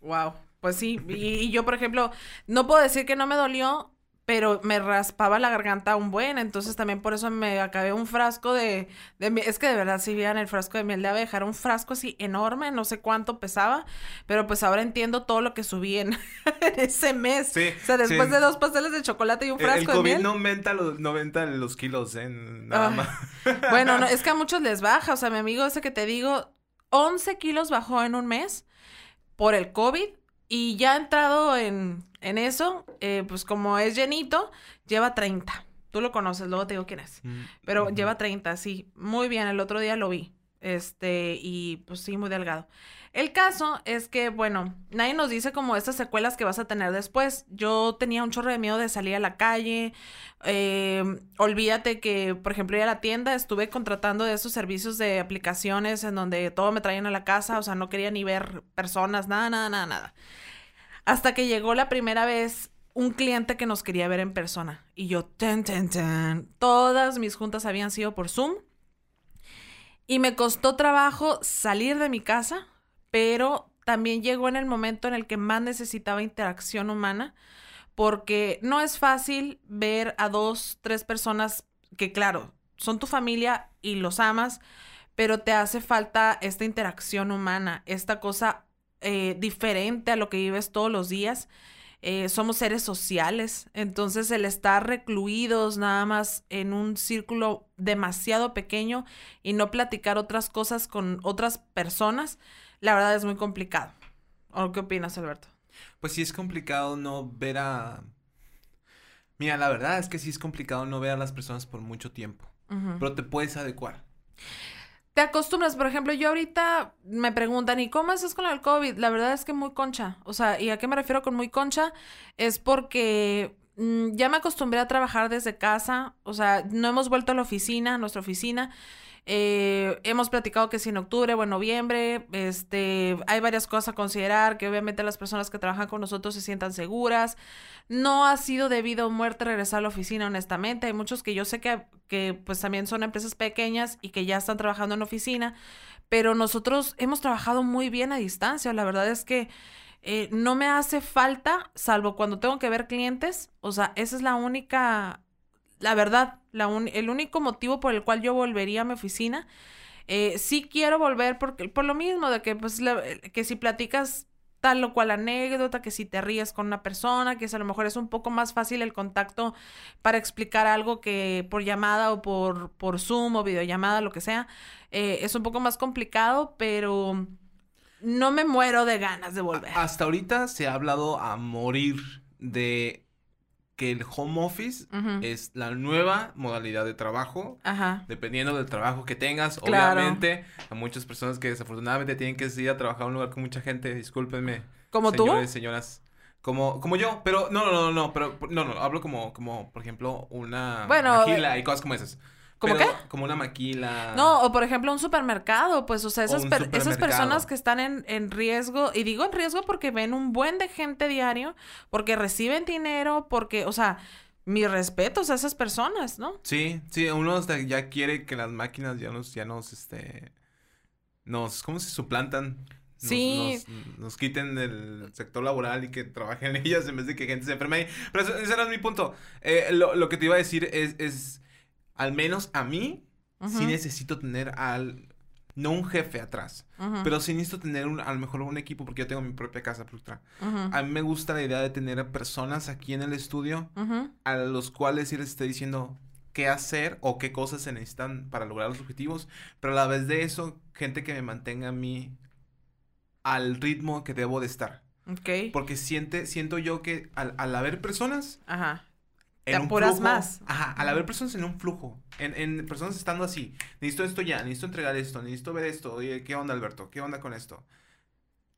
Wow. Pues sí, y, yo, por ejemplo, no puedo decir que no me dolió, pero me raspaba la garganta un buen, entonces también por eso me acabé un frasco de, de es que de verdad si vean el frasco de miel de abeja, era un frasco así enorme, no sé cuánto pesaba, pero pues ahora entiendo todo lo que subí en, <laughs> ese mes. Sí, o sea, después de dos pasteles de chocolate y un frasco el, COVID de miel. no aumenta los, no aumenta los kilos, ¿eh? Nada más. bueno, no, <laughs> es que a muchos les baja, o sea, mi amigo ese que te digo, 11 kilos bajó en un mes por el COVID y ya ha entrado en, en eso, eh, pues como es llenito, lleva 30. Tú lo conoces, luego te digo quién es. Mm, Pero lleva 30, sí. Muy bien, el otro día lo vi. Este, y pues sí, muy delgado. El caso es que, bueno, nadie nos dice como estas secuelas que vas a tener después. Yo tenía un chorro de miedo de salir a la calle. Eh, olvídate que, por ejemplo, ir a la tienda, estuve contratando de esos servicios de aplicaciones en donde todo me traían a la casa, o sea, no quería ni ver personas, nada, nada, nada, nada. Hasta que llegó la primera vez un cliente que nos quería ver en persona. Y yo, ten, ten, ten. Todas mis juntas habían sido por Zoom. Y me costó trabajo salir de mi casa, pero también llegó en el momento en el que más necesitaba interacción humana, porque no es fácil ver a dos, tres personas que, claro, son tu familia y los amas, pero te hace falta esta interacción humana, esta cosa eh, diferente a lo que vives todos los días. Eh, somos seres sociales, entonces el estar recluidos nada más en un círculo demasiado pequeño y no platicar otras cosas con otras personas, la verdad es muy complicado. ¿O qué opinas, Alberto? Pues sí es complicado no ver a... Mira, la verdad es que sí es complicado no ver a las personas por mucho tiempo, pero te puedes adecuar te acostumbras, por ejemplo, yo ahorita me preguntan, ¿y cómo haces con el COVID? La verdad es que muy concha. O sea, ¿y a qué me refiero con muy concha? Es porque mm, ya me acostumbré a trabajar desde casa. O sea, no hemos vuelto a la oficina, a nuestra oficina. Eh, hemos platicado que si en octubre o en noviembre, este, hay varias cosas a considerar, que obviamente las personas que trabajan con nosotros se sientan seguras. No ha sido debido a muerte regresar a la oficina, honestamente. Hay muchos que yo sé que, que pues también son empresas pequeñas y que ya están trabajando en oficina, pero nosotros hemos trabajado muy bien a distancia. La verdad es que eh, no me hace falta, salvo cuando tengo que ver clientes. O sea, esa es la única la verdad, el único motivo por el cual yo volvería a mi oficina. Eh, sí quiero volver porque, por lo mismo, de que, pues, que si platicas tal o cual anécdota, que si te ríes con una persona, que a lo mejor es un poco más fácil el contacto para explicar algo que por llamada o por, por Zoom o videollamada, lo que sea, eh, es un poco más complicado, pero no me muero de ganas de volver. Hasta ahorita se ha hablado a morir de que el home office es la nueva modalidad de trabajo. Ajá. Dependiendo del trabajo que tengas. Obviamente, a muchas personas que desafortunadamente tienen que ir a trabajar a un lugar con mucha gente, discúlpenme. ¿Como señores, tú? señoras. Como, como yo, pero no, no, no, no, pero no, no, hablo como, como, por ejemplo, una bueno, maquila y cosas como esas. ¿Cómo qué? Como una maquila. No, o por ejemplo un supermercado, pues, o sea, esas, esas personas que están en, en, riesgo, y digo en riesgo porque ven un buen de gente diario, porque reciben dinero, porque, o sea, mis respetos a esas personas, ¿no? Sí, sí, uno hasta ya quiere que las máquinas ya nos, ya nos, este, nos, ¿cómo se suplantan? sí. Nos, quiten del sector laboral y que trabajen en <laughs> ellas en vez de que gente se enferme Pero ese, era mi punto. Eh, lo, lo, que te iba a decir es, es al menos a mí, sí necesito tener al, no un jefe atrás, pero sí necesito tener un, a lo mejor un equipo porque yo tengo mi propia casa productora. A mí me gusta la idea de tener personas aquí en el estudio a los cuales les esté diciendo qué hacer o qué cosas se necesitan para lograr los objetivos, pero a la vez de eso, gente que me mantenga a mí al ritmo que debo de estar. Porque siente, siento yo que al, al haber personas, Ajá te apuras más. Ajá, al haber personas en un flujo, en, en, personas estando así, necesito esto ya, necesito entregar esto, necesito ver esto, oye, ¿qué onda Alberto? ¿Qué onda con esto?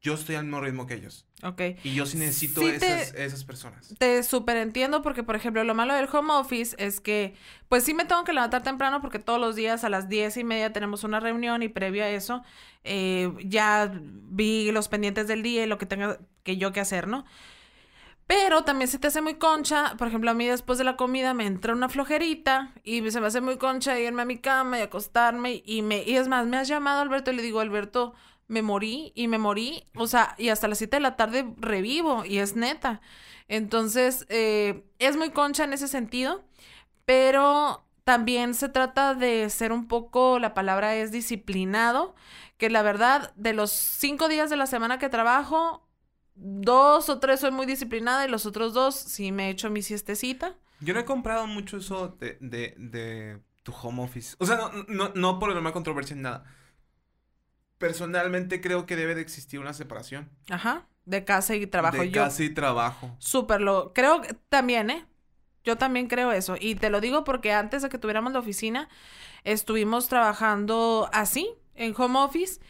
Yo estoy al mismo ritmo que ellos. Ok. Y yo sí necesito esas, esas, personas. Te súper entiendo porque, por ejemplo, lo malo del home office es que, pues sí me tengo que levantar temprano porque todos los días a las diez y media tenemos una reunión y previo a eso eh, ya vi los pendientes del día y lo que tenga que yo que hacer, ¿no? Pero también se te hace muy concha. Por ejemplo, a mí después de la comida me entra una flojerita y se me hace muy concha irme a mi cama y acostarme. Y, me, y es más, me has llamado Alberto y le digo, Alberto, me morí y me morí. O sea, y hasta las 7 de la tarde revivo y es neta. Entonces, eh, es muy concha en ese sentido. Pero también se trata de ser un poco, la palabra es disciplinado. Que la verdad, de los cinco días de la semana que trabajo, dos o tres soy muy disciplinada y los otros dos sí me he hecho mi siestecita. Yo no he comprado mucho eso de, de, de tu home office. O sea, no, no, no por el controversia en nada. Personalmente creo que debe de existir una separación. Ajá. De casa y trabajo. De casa y trabajo. Súper lo. Creo que también, ¿eh? Yo también creo eso. Y te lo digo porque antes de que tuviéramos la oficina, estuvimos trabajando así, en home office.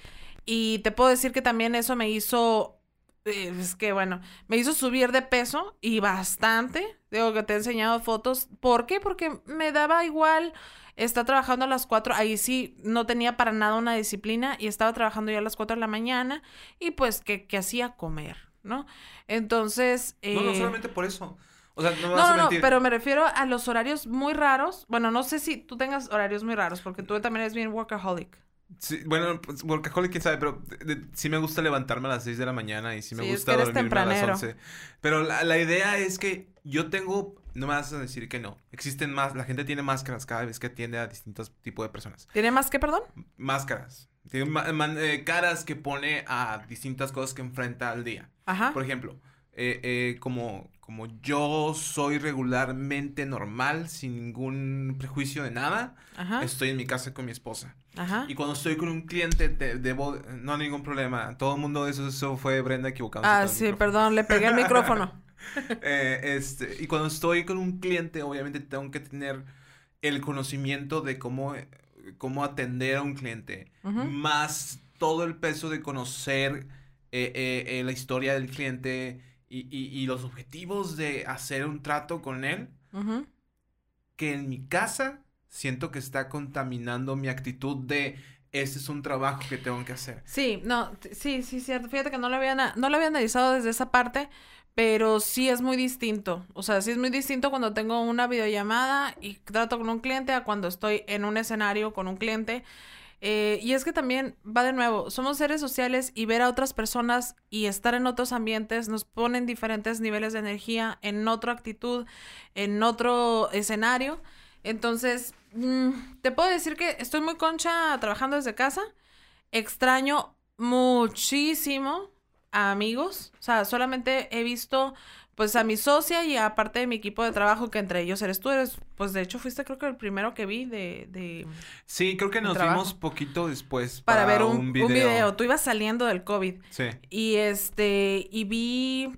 Y te puedo decir que también eso me hizo es que bueno, me hizo subir de peso y bastante. Digo que te he enseñado fotos. ¿Por qué? Porque me daba igual. Está trabajando a las 4, ahí sí no tenía para nada una disciplina y estaba trabajando ya a las 4 de la mañana y pues que, hacía comer. ¿no? Entonces... No, no eh, solamente por eso. O sea, no me vas No, a no, pero me refiero a los horarios muy raros. Bueno, no sé si tú tengas horarios muy raros, porque tú también eres bien workaholic. Sí, bueno, pues, workaholic, quién sabe, pero de- de- sí me gusta levantarme a las 6 de la mañana y sí me Sí, es gusta que eres dormirme a las tempranero. 11. Pero la, la idea es que yo tengo, no me vas a decir que no, existen más, la gente tiene máscaras cada vez que atiende a distintos tipos de personas. ¿Tiene más que perdón? Máscaras. Tiene ma- man- eh, caras que pone a distintas cosas que enfrenta al día. Ajá. Por ejemplo, eh, eh, como, como yo soy regularmente normal, sin ningún prejuicio de nada, Ajá. estoy en mi casa con mi esposa. Ajá. Y cuando estoy con un cliente, te- debo, no hay ningún problema. Todo el mundo, eso, eso fue Brenda equivocado. Ah, sí, perdón, le pegué el micrófono. <laughs> Eh, este, y cuando estoy con un cliente, obviamente tengo que tener el conocimiento de cómo, cómo atender a un cliente. Más todo el peso de conocer eh, eh, la historia del cliente y, y- y los objetivos de hacer un trato con él. Que en mi casa siento que está contaminando mi actitud de este es un trabajo que tengo que hacer. Sí, no, sí, sí, cierto. Fíjate que no lo había, no lo había analizado desde esa parte, pero sí es muy distinto. O sea, sí es muy distinto cuando tengo una videollamada y trato con un cliente a cuando estoy en un escenario con un cliente. Eh, y es que también va de nuevo, somos seres sociales y ver a otras personas y estar en otros ambientes nos pone en diferentes niveles de energía, en otra actitud, en otro escenario. Entonces, mm, te puedo decir que estoy muy concha trabajando desde casa. Extraño muchísimo a amigos. O sea, solamente he visto pues a mi socia y aparte de mi equipo de trabajo, que entre ellos eres tú, eres, pues de hecho fuiste creo que el primero que vi de, de Sí, creo que nos trabajo. vimos poquito después para, para, ver un, un video. Tú ibas saliendo del COVID. Sí. Y este, y vi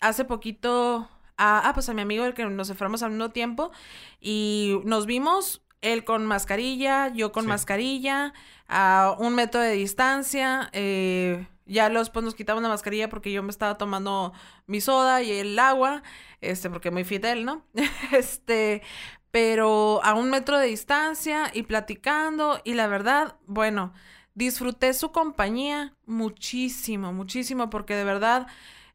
hace poquito a, ah, pues a mi amigo el que nos enfermamos al mismo tiempo y nos vimos él con mascarilla, yo con Sí. mascarilla, a un metro de distancia, eh, ya los pues nos quitamos la mascarilla porque yo me estaba tomando mi soda y el agua, este, porque muy fidel, ¿no? <laughs> este, pero a un metro de distancia y platicando y la verdad, bueno, disfruté su compañía muchísimo, muchísimo, porque de verdad,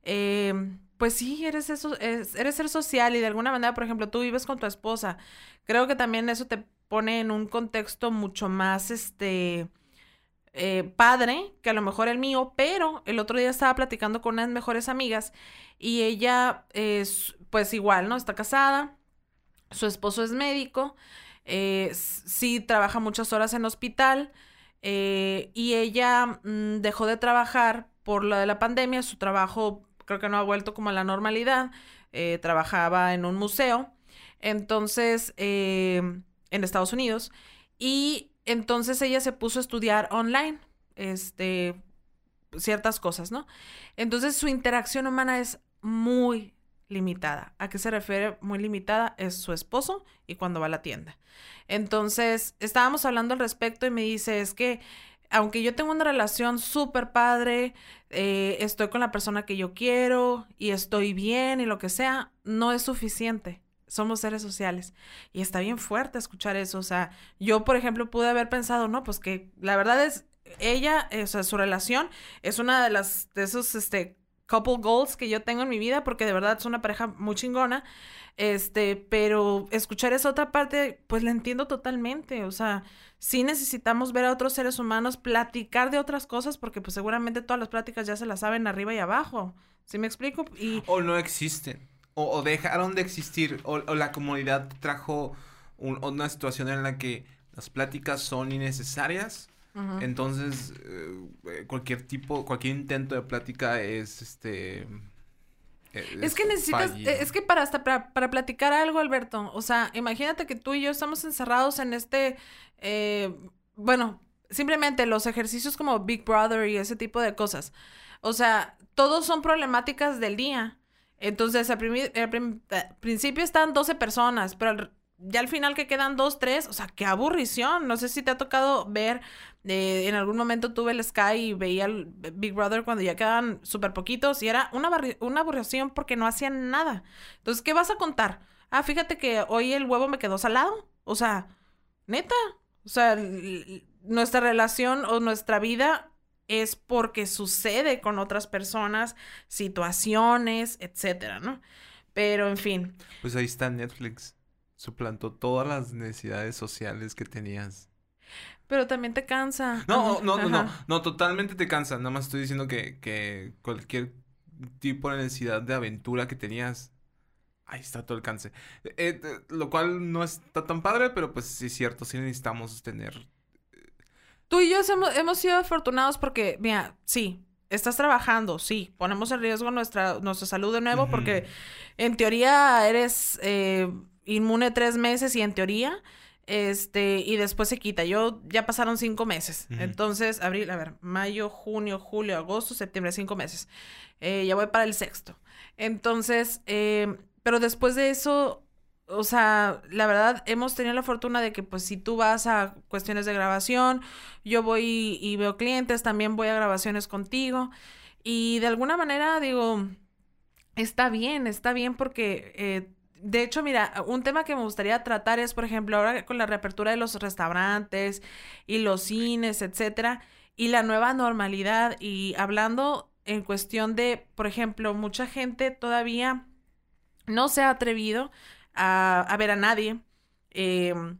eh, pues sí, eres eso, es- eres ser social y de alguna manera, por ejemplo, tú vives con tu esposa. Creo que también eso te pone en un contexto mucho más, este, eh, padre que a lo mejor el mío, pero el otro día estaba platicando con unas mejores amigas y ella es, pues igual, ¿no? Está casada, su esposo es médico, eh, sí trabaja muchas horas en hospital eh, y ella mm, dejó de trabajar por lo de la pandemia, su trabajo creo que no ha vuelto como a la normalidad, eh, trabajaba en un museo, entonces, eh, en Estados Unidos, y entonces ella se puso a estudiar online, este, ciertas cosas, ¿no? Entonces su interacción humana es muy limitada. ¿A qué se refiere muy limitada? Es su esposo y cuando va a la tienda. Entonces, estábamos hablando al respecto y me dice, es que aunque yo tengo una relación súper padre, eh, estoy con la persona que yo quiero y estoy bien y lo que sea, no es suficiente. Somos seres sociales. Y está bien fuerte escuchar eso. O sea, yo, por ejemplo, pude haber pensado, no, pues que la verdad es, ella, eh, o sea, su relación es una de las, de esos, este, couple goals que yo tengo en mi vida, porque de verdad es una pareja muy chingona. Este, pero escuchar esa otra parte, pues la entiendo totalmente. O sea, sí necesitamos ver a otros seres humanos, platicar de otras cosas, porque pues seguramente todas las pláticas ya se las saben arriba y abajo. ¿Sí me explico? Y O no existen. O, o dejaron de existir. O, la comunidad trajo un- una situación en la que las pláticas son innecesarias. Entonces, eh, cualquier tipo, cualquier intento de plática es este. eh, Es que necesitas, fallido. eh, es que para hasta para, para platicar algo, Alberto, o sea, imagínate que tú y yo estamos encerrados en este, eh, bueno, simplemente los ejercicios como Big Brother y ese tipo de cosas. O sea, todos son problemáticas del día. Entonces, al, al eh, principio están 12 personas, pero al- ya al final que quedan dos, tres, o sea, qué aburrición. No sé si te ha tocado ver, eh, en algún momento tuve el Sky y veía el Big Brother cuando ya quedaban súper poquitos y era una, una aburrición porque no hacían nada. Entonces, ¿qué vas a contar? Ah, fíjate que hoy el huevo me quedó salado. O sea, neta. O sea, nuestra relación o nuestra vida es porque sucede con otras personas, situaciones, etcétera, ¿no? Pero en fin. Pues ahí está Netflix. Suplantó todas las necesidades sociales que tenías. Pero también te cansa. No, no, no, no, no, totalmente te cansa. Nada más estoy diciendo que, que cualquier tipo de necesidad de aventura que tenías, ahí está todo el cáncer. Eh, eh, lo cual no está tan padre, pero pues sí es cierto, sí necesitamos tener Tú y yo hemos, sido afortunados porque, mira, sí, estás trabajando, sí, ponemos en riesgo nuestra, nuestra salud de nuevo porque en teoría eres eh, inmune tres meses y en teoría, este, y después se quita. Yo ya pasaron cinco meses. Entonces, abril, a ver, mayo, junio, julio, agosto, septiembre, cinco meses. Eh, ya voy para el sexto. Entonces, eh, pero después de eso, o sea, la verdad, hemos tenido la fortuna de que, pues, si tú vas a cuestiones de grabación, yo voy y, veo clientes, también voy a grabaciones contigo. Y de alguna manera, digo, está bien, está bien porque, eh, de hecho, mira, un tema que me gustaría tratar es, por ejemplo, ahora con la reapertura de los restaurantes y los cines, etcétera, y la nueva normalidad, y hablando en cuestión de, por ejemplo, mucha gente todavía no se ha atrevido a, ver a nadie. Em,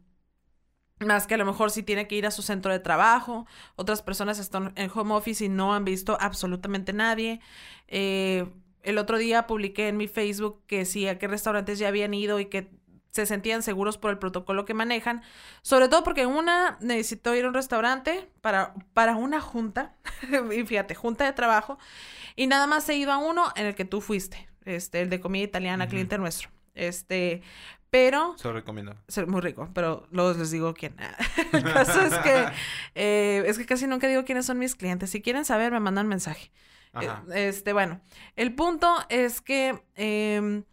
más que a lo mejor si tiene que ir a su centro de trabajo. Otras personas están en home office y no han visto absolutamente nadie. Eh, el otro día publiqué en mi Facebook que sí, a qué restaurantes ya habían ido y que se sentían seguros por el protocolo que manejan. Sobre todo porque una necesitó ir a un restaurante para, para una junta. <laughs> y fíjate, junta de trabajo. Y nada más he ido a uno en el que tú fuiste. Este, el de comida italiana, cliente nuestro. Este, pero... Se lo recomiendo. Es muy rico, pero luego les digo quién. <laughs> el <laughs> caso es que, eh, es que casi nunca digo quiénes son mis clientes. Si quieren saber, me mandan mensaje. Eh, este, bueno, el punto es que em,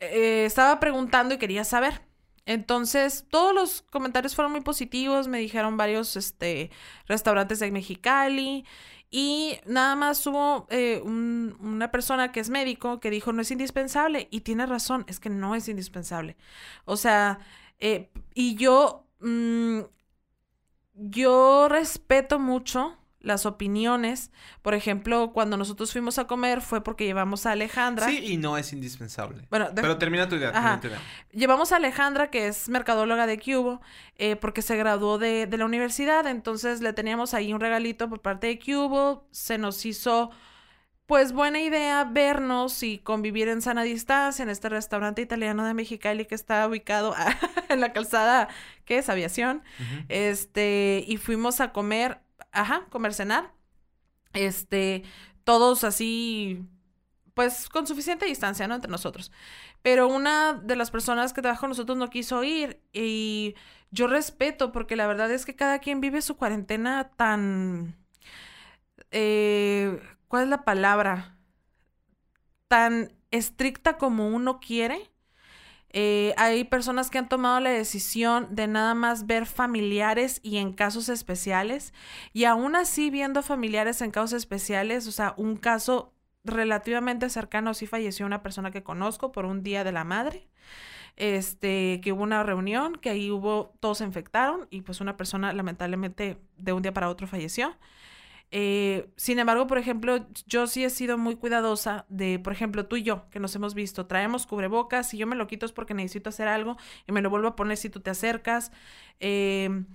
eh, estaba preguntando y quería saber. Entonces, todos los comentarios fueron muy positivos. Me dijeron varios este, restaurantes de Mexicali. Y nada más hubo eh, una persona que es médico que dijo no es indispensable y tiene razón, es que no es indispensable. O sea, y yo, mm, yo respeto mucho las opiniones. Por ejemplo, cuando nosotros fuimos a comer fue porque llevamos a Alejandra. Sí, y no es indispensable. Bueno, pero termina tu idea. Llevamos a Alejandra, que es mercadóloga de Cubo, eh, porque se graduó de, de, la universidad. Entonces le teníamos ahí un regalito por parte de Cubo. Se nos hizo, pues, buena idea vernos y convivir en sana distancia en este restaurante italiano de Mexicali que está ubicado <laughs> en la calzada, que es aviación. Este, y fuimos a comer ajá, comer, cenar. Este, todos así, pues con suficiente distancia, ¿no? Entre nosotros. Pero una de las personas que trabaja con nosotros no quiso ir y yo respeto porque la verdad es que cada quien vive su cuarentena tan... Eh, ¿Cuál es la palabra? Tan estricta como uno quiere eh, hay personas que han tomado la decisión de nada más ver familiares y en casos especiales. Y aún así, viendo familiares en casos especiales, o sea, un caso relativamente cercano, sí falleció una persona que conozco por un día de la madre. Este, que hubo una reunión, que ahí hubo, todos se infectaron y pues una persona lamentablemente de un día para otro falleció. Eh, sin embargo, por ejemplo, yo sí he sido muy cuidadosa de, por ejemplo, tú y yo, que nos hemos visto, traemos cubrebocas, si yo me lo quito es porque necesito hacer algo y me lo vuelvo a poner si tú te acercas. Em,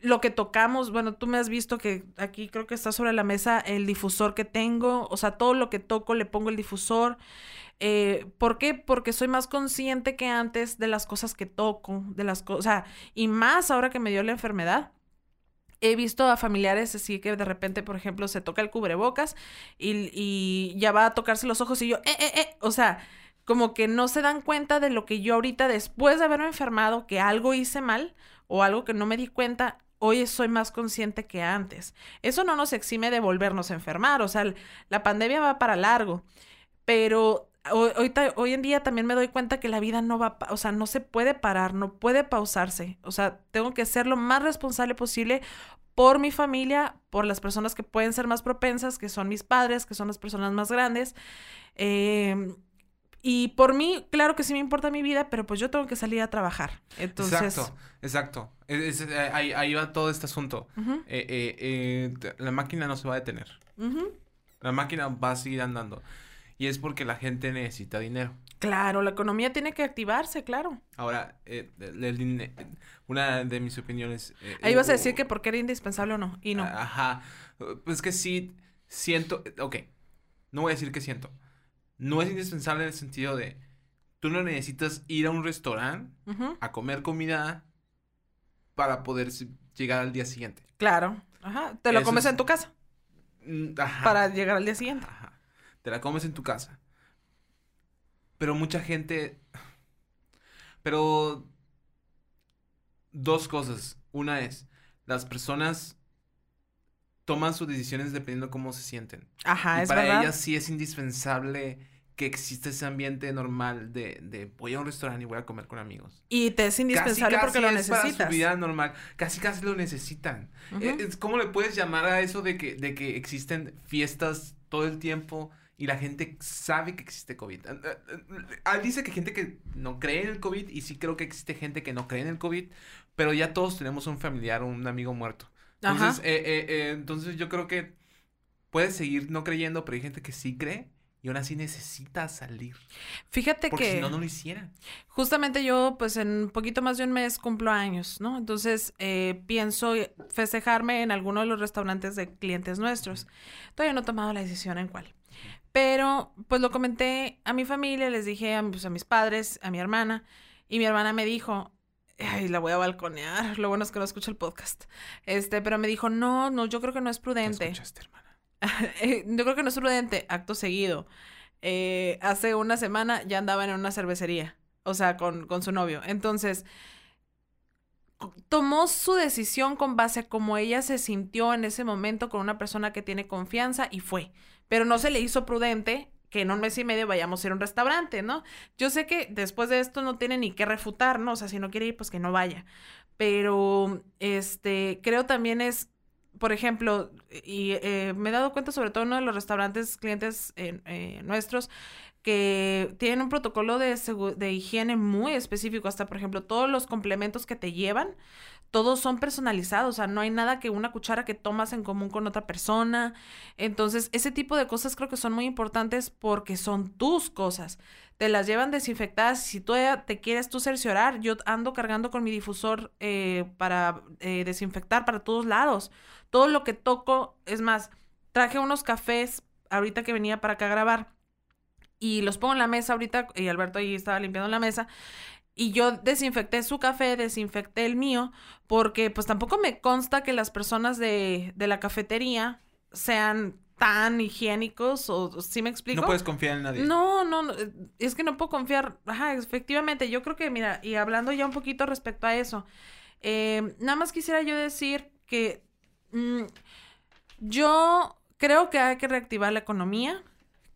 lo que tocamos, bueno, tú me has visto que aquí creo que está sobre la mesa el difusor que tengo, o sea, todo lo que toco le pongo el difusor. Eh, ¿Por qué? Porque soy más consciente que antes de las cosas que toco, de las cosas, y más ahora que me dio la enfermedad he visto a familiares así que de repente, por ejemplo, se toca el cubrebocas y, y ya va a tocarse los ojos y yo, eh, eh, eh, o sea, como que no se dan cuenta de lo que yo ahorita, después de haberme enfermado, que algo hice mal o algo que no me di cuenta, hoy soy más consciente que antes. Eso no nos exime de volvernos a enfermar, o sea, la pandemia va para largo, pero hoy, hoy, en día también me doy cuenta que la vida no va, o sea, no se puede parar, no puede pausarse. O sea, tengo que ser lo más responsable posible por mi familia, por las personas que pueden ser más propensas, que son mis padres, que son las personas más grandes. Em, Y por mí, claro que sí me importa mi vida, pero pues yo tengo que salir a trabajar. Entonces... Exacto, exacto. Es- es- eh, ahí, ahí va todo este asunto. Eh, eh, eh, la máquina no se va a detener. La máquina va a seguir andando. Y es porque la gente necesita dinero. Claro, la economía tiene que activarse, claro. Ahora, eh, el- el dine- una de mis opiniones... eh, Ahí vas a decir que porque era indispensable o no. Y no. Ajá. Pues que sí, siento... Ok, no voy a decir que siento. No es indispensable en el sentido de... Tú no necesitas ir a un restaurante a comer comida para poder llegar al día siguiente. Claro. Ajá. Te lo Eso comes es- en tu casa Mm, Ajá. para llegar al día siguiente. Ajá. Te la comes en tu casa. Pero mucha gente... Pero... Dos cosas. Una es, las personas toman sus decisiones dependiendo cómo se sienten. Ajá, y es para verdad. ellas sí es indispensable que exista ese ambiente normal de, de voy a un restaurante y voy a comer con amigos. Y te es indispensable porque lo es para necesitas. su vida normal. Casi casi lo necesitan. Es- ¿Cómo le puedes llamar a eso de que, de que existen fiestas todo el tiempo y la gente sabe que existe COVID? Ah, ah, ah, dice que gente que no cree en el COVID y sí creo que existe gente que no cree en el COVID, pero ya todos tenemos un familiar o un amigo muerto. Entonces, Ajá. eh, eh, eh, entonces yo creo que puedes seguir no creyendo, pero hay gente que sí cree y aún así necesita salir. Fíjate Porque que si no, no lo hiciera. justamente yo, pues en un poquito más de un mes cumplo años, ¿no? Entonces eh, pienso festejarme en alguno de los restaurantes de clientes nuestros. Todavía no he tomado la decisión en cuál. Pero pues lo comenté a mi familia, les dije a, pues, a mis padres, a mi hermana, y mi hermana me dijo, ay, la voy a balconear, lo bueno es que no escucha el podcast. Este, pero me dijo, no, no, yo creo que no es ¿Qué prudente. escuchaste, hermana? <laughs> Eh, Yo creo que no es prudente, acto seguido. Eh, hace una semana ya andaban en una cervecería, o sea, con, con su novio. Entonces, tomó su decisión con base a cómo ella se sintió en ese momento con una persona que tiene confianza y fue. Pero no se le hizo prudente que en un mes y medio vayamos a ir a un restaurante, ¿no? Yo sé que después de esto no tiene ni que refutar, ¿no? O sea, si no quiere ir, pues que no vaya. Pero, este, creo también es por ejemplo, y eh, me he dado cuenta sobre todo en uno de los restaurantes clientes eh, nuestros que tienen un protocolo de higiene muy específico, hasta por ejemplo todos los complementos que te llevan, todos son personalizados, o sea, no hay nada que una cuchara que tomas en común con otra persona. Entonces, ese tipo de cosas creo que son muy importantes porque son tus cosas. Te las llevan desinfectadas. Si tú te quieres tú cerciorar, yo ando cargando con mi difusor eh, para eh, desinfectar para todos lados. Todo lo que toco, es más, traje unos cafés ahorita que venía para acá a grabar y los pongo en la mesa ahorita y Alberto ahí estaba limpiando la mesa y yo desinfecté su café, desinfecté el mío, porque pues tampoco me consta que las personas de, de la cafetería sean tan higiénicos o, o ¿sí me explico? No puedes confiar en nadie. No, no, no, es que no puedo confiar. Ajá, efectivamente, yo creo que, mira, y hablando ya un poquito respecto a eso, eh, nada más quisiera yo decir que mm, yo creo que hay que reactivar la economía.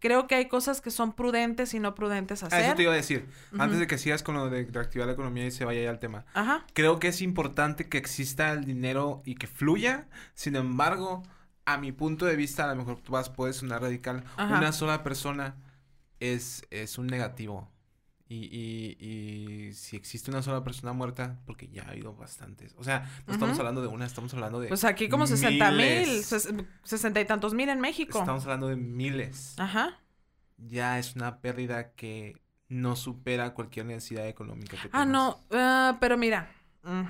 Creo que hay cosas que son prudentes y no prudentes Ah, hacer. eso te iba a decir. Antes de que sigas con lo de reactivar la economía y se vaya ya al tema. Ajá. Creo que es importante que exista el dinero y que fluya. Sin embargo, a mi punto de vista, a lo mejor tú vas, puedes sonar radical. Ajá. Una sola persona es, es un negativo. Y, y, y si existe una sola persona muerta, porque ya ha habido bastantes. O sea, no estamos hablando de una, estamos hablando de. Pues aquí como 60 mil, miles. sesenta y tantos mil en México. Estamos hablando de miles. Ajá. Ya es una pérdida que no supera cualquier necesidad económica que Ah, tengas. no, ah, pero mira, mm,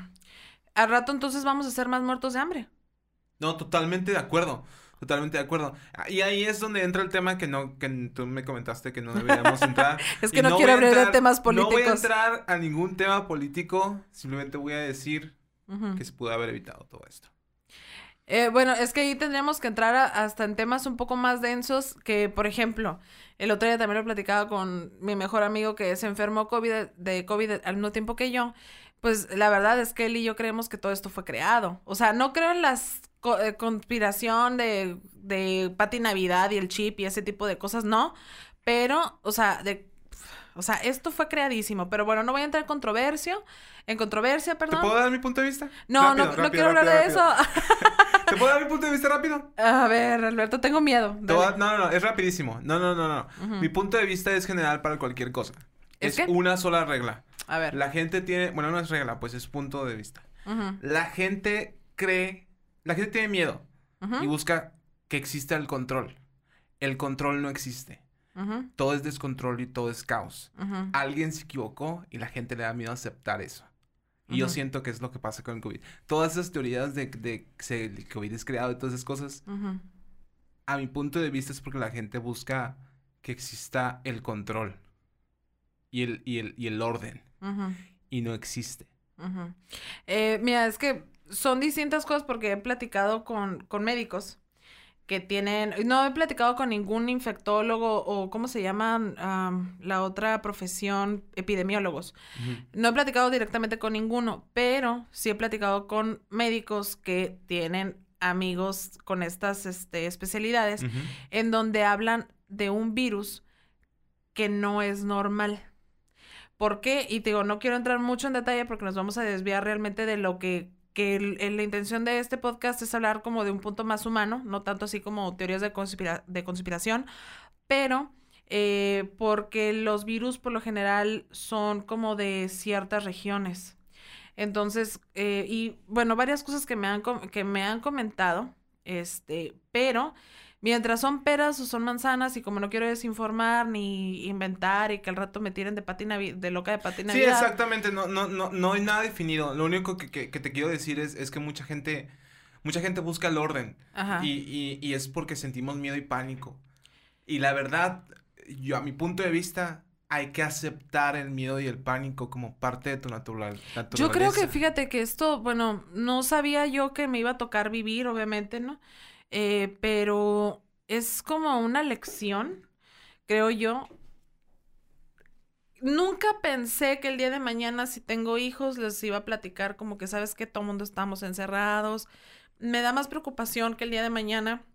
al rato entonces vamos a ser más muertos de hambre. No, totalmente de acuerdo. Totalmente de acuerdo. Ah, Y ahí es donde entra el tema que no, que tú me comentaste que no deberíamos <laughs> entrar. Es Y que no, quiero hablar de temas No voy a políticos. entrar a ningún tema político. Simplemente voy a decir que se pudo haber evitado todo esto. Eh, bueno, es que ahí tendríamos que entrar a- hasta en temas un poco más densos que, por ejemplo, el otro día también lo platicaba con mi mejor amigo que se enfermó COVID, de COVID al mismo tiempo que yo. Pues la verdad es que él y yo creemos que todo esto fue creado. O sea, no creo en las co- eh, conspiración de, de Pati Navidad y el chip y ese tipo de cosas, no. Pero, o sea, de O sea, esto fue creadísimo, pero bueno, no voy a entrar en controversia, en controversia, ¿Te perdón. puedo dar mi punto de vista? No, no, Rápido, no quiero hablar de eso. <laughs> ¿Te puedo dar mi punto de vista rápido? A ver, Alberto, tengo miedo. Te. No, no, no, es rapidísimo. No, no, no, no. Mi punto de vista es general para cualquier cosa. ¿Es una sola regla. A ver. La gente tiene, bueno, no es regla, pues es punto de vista. La gente cree, la gente tiene miedo y busca que exista el control. El control no existe. Todo es descontrol y todo es caos. Alguien se equivocó y la gente le da miedo aceptar eso. Y yo siento que es lo que pasa con el COVID. Todas esas teorías de, de que el COVID es creado y todas esas cosas, a mi punto de vista es porque la gente busca que exista el control y el, y el, y el orden. Y no existe. Eh, mira, es que son distintas cosas porque he platicado con, con médicos que tienen, no he platicado con ningún infectólogo o cómo se llaman am, la otra profesión, epidemiólogos. No he platicado directamente con ninguno, pero sí he platicado con médicos que tienen amigos con estas este, especialidades en donde hablan de un virus que no es normal. ¿Por qué? Y te digo, no quiero entrar mucho en detalle porque nos vamos a desviar realmente de lo que, que la intención de este podcast es hablar como de un punto más humano, no tanto así como teorías de, conspira- de conspiración, pero eh, porque los virus por lo general son como de ciertas regiones. Entonces, eh, y bueno, varias cosas que me han, que me han comentado, este, pero mientras son peras o son manzanas y como no quiero desinformar ni inventar y que al rato me tiren de patina de loca de patina Sí, exactamente, no, no, no, no hay nada definido. Lo único que, que, que te quiero decir es, es que mucha gente, mucha gente busca el orden. Ajá. Y, y, y es porque sentimos miedo y pánico. Y la verdad, yo a mi punto de vista, hay que aceptar el miedo y el pánico como parte de tu natural, naturaleza. Yo creo que fíjate que esto, bueno, no sabía yo que me iba a tocar vivir, obviamente, ¿no? Eh, pero es como una lección, creo yo. Nunca pensé que el día de mañana, si tengo hijos, les iba a platicar como que sabes que todo mundo estamos encerrados. Me da más preocupación que el día de mañana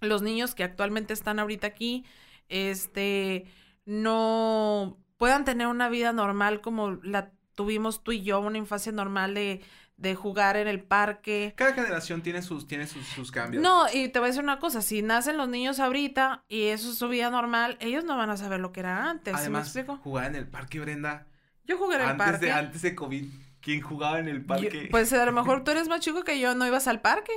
los niños que actualmente están ahorita aquí, este, no puedan tener una vida normal como la tuvimos tú y yo, una infancia normal de, de jugar en el parque. Cada generación tiene sus, tiene sus, sus cambios. No, y te voy a decir una cosa, si nacen los niños ahorita y eso es su vida normal, ellos no van a saber lo que era antes, ¿sí Además, me explico? jugar en el parque, Brenda. Yo jugué en el Antes parque. de, antes de COVID, ¿quién jugaba en el Yo- parque? pues a lo mejor <laughs> tú eres más chico que yo, no ibas al parque.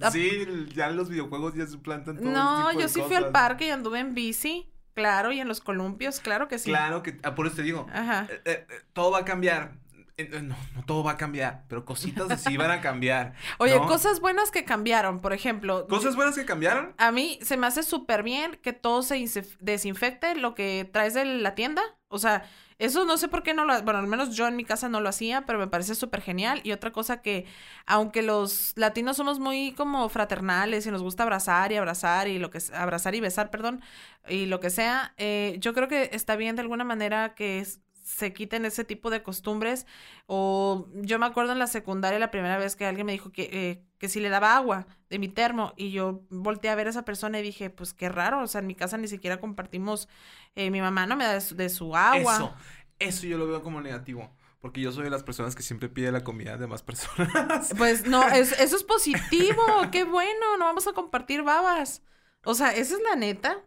ah, Sí, ya los videojuegos ya suplantan todo No, tipo yo de sí fui al parque y anduve en bici, claro, y en los columpios, claro que sí. Claro que, ah, por eso te digo, Ajá. eh, eh, todo va a cambiar. No, no todo va a cambiar, pero cositas así van a cambiar. <laughs> Oye, cosas buenas que cambiaron, por ejemplo. ¿Cosas buenas que cambiaron? A mí se me hace súper bien que todo se desinfecte lo que traes de la tienda. O sea, eso no sé por qué no lo... Bueno, al menos yo en mi casa no lo hacía, pero me parece súper genial. Y otra cosa que, aunque los latinos somos muy como fraternales y nos gusta abrazar y abrazar y lo que... Abrazar y besar, perdón, y lo que sea, eh, yo creo que está bien de alguna manera que es- se quiten ese tipo de costumbres. O yo me acuerdo en la secundaria la primera vez que alguien me dijo que, eh, que si le daba agua de mi termo y yo volteé a ver a esa persona y dije, pues qué raro, o sea, en mi casa ni siquiera compartimos, eh, mi mamá no me da de su, de su agua. Eso, eso yo lo veo como negativo. Porque yo soy de las personas que siempre pide la comida de demás personas. <laughs> Pues no, es- eso es positivo, <laughs> qué bueno, no vamos a compartir babas. O sea, esa es la neta.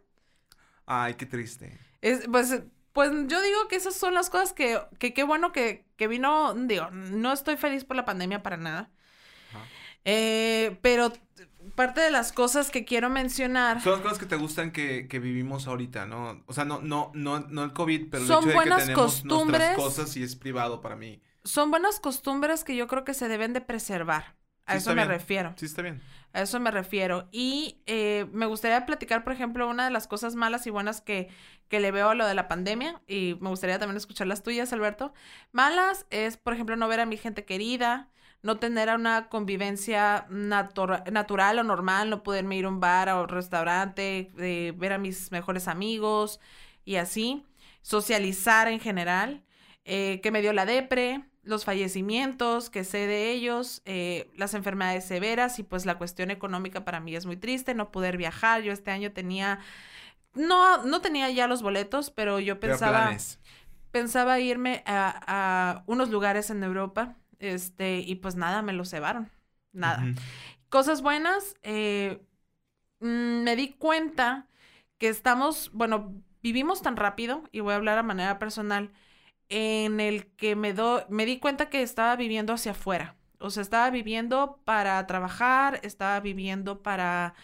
Ay, qué triste. Es, pues, pues yo digo que esas son las cosas que, que qué bueno que, que vino, digo, no estoy feliz por la pandemia para nada. Ajá. Eh, pero parte de las cosas que quiero mencionar Son las cosas que te gustan que, que vivimos ahorita, ¿no? O sea, no, no, no, no el COVID, pero Son el hecho de buenas que tenemos costumbres. nuestras cosas y es privado para mí. son buenas costumbres que yo creo que se deben de preservar. A Sí, eso me bien. refiero. Sí, está bien. A eso me refiero. Y eh, me gustaría platicar, por ejemplo, una de las cosas malas y buenas que, que le veo a lo de la pandemia. Y me gustaría también escuchar las tuyas, Alberto. Malas es, por ejemplo, no ver a mi gente querida, no tener una convivencia natura- natural o normal, no poderme ir a un bar o restaurante, eh, ver a mis mejores amigos y así. Socializar en general. eh, que me dio la depre, los fallecimientos que sé de ellos, eh, las enfermedades severas y pues la cuestión económica para mí es muy triste, no poder viajar. Yo este año tenía no, no tenía ya los boletos, pero yo pensaba, pensaba irme a, a unos lugares en Europa, este, y pues nada, me los cebaron, nada. Cosas buenas, eh, mm, me di cuenta que estamos, bueno, vivimos tan rápido, y voy a hablar a manera personal, en el que me, do, me di cuenta que estaba viviendo hacia afuera. O sea, estaba viviendo para trabajar, estaba viviendo para,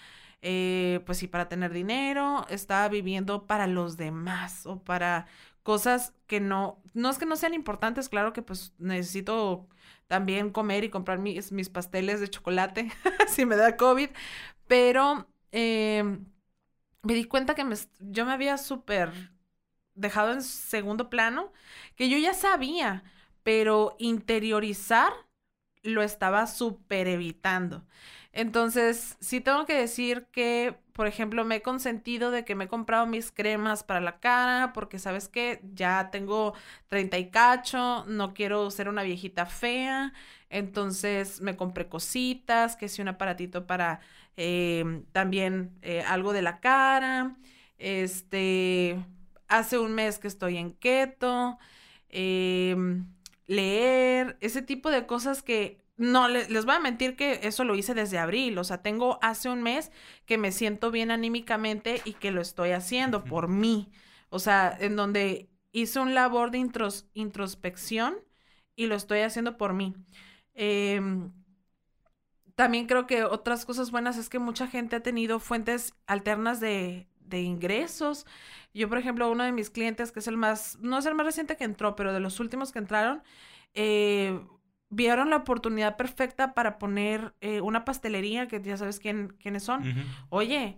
eh, pues sí, para tener dinero, estaba viviendo para los demás o para cosas que no, no es que no sean importantes, claro que pues necesito también comer y comprar mis, mis pasteles de chocolate <laughs> si me da COVID, pero eh, me di cuenta que me, yo me había súper dejado en segundo plano, que yo ya sabía, pero interiorizar lo estaba súper evitando. Entonces, sí tengo que decir que, por ejemplo, me he consentido de que me he comprado mis cremas para la cara, porque sabes que ya tengo 30 y cacho, no quiero ser una viejita fea, entonces me compré cositas, que si un aparatito para eh, también eh, algo de la cara, este, hace un mes que estoy en keto, em, leer, ese tipo de cosas que no le- les voy a mentir que eso lo hice desde abril, o sea, tengo hace un mes que me siento bien anímicamente y que lo estoy haciendo por mí, o sea, en donde hice un labor de intros- introspección y lo estoy haciendo por mí. Em, también creo que otras cosas buenas es que mucha gente ha tenido fuentes alternas de, de ingresos. Yo, por ejemplo, uno de mis clientes, que es el más, no es el más reciente que entró, pero de los últimos que entraron, eh, vieron la oportunidad perfecta para poner eh, una pastelería, que ya sabes quién, quiénes son. Oye,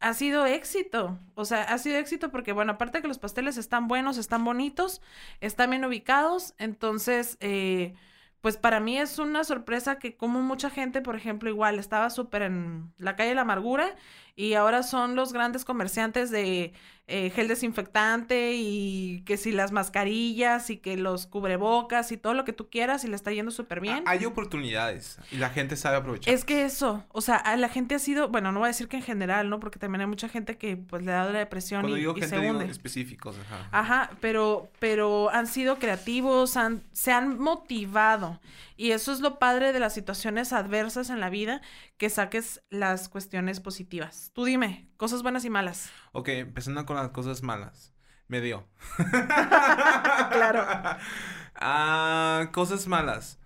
ha sido éxito. O sea, ha sido éxito porque, bueno, aparte de que los pasteles están buenos, están bonitos, están bien ubicados, entonces, eh, pues para mí es una sorpresa que como mucha gente, por ejemplo, igual estaba súper en la calle de la amargura y ahora son los grandes comerciantes de eh, gel desinfectante y que si las mascarillas y que los cubrebocas y todo lo que tú quieras y le está yendo súper bien. Ah, Hay oportunidades y la gente sabe aprovechar. Es que eso, o sea, la gente ha sido, bueno, no voy a decir que en general, ¿no? Porque también hay mucha gente que pues le ha dado la depresión Cuando y, digo y gente, se digo hunde. específicos. Ajá. Ajá, pero, pero han sido creativos, han, se han motivado. Y eso es lo padre de las situaciones adversas en la vida, que saques las cuestiones positivas. Tú dime, cosas buenas y malas. Ok, empezando con las cosas malas. Me dio. <laughs> Claro. Ah, cosas malas.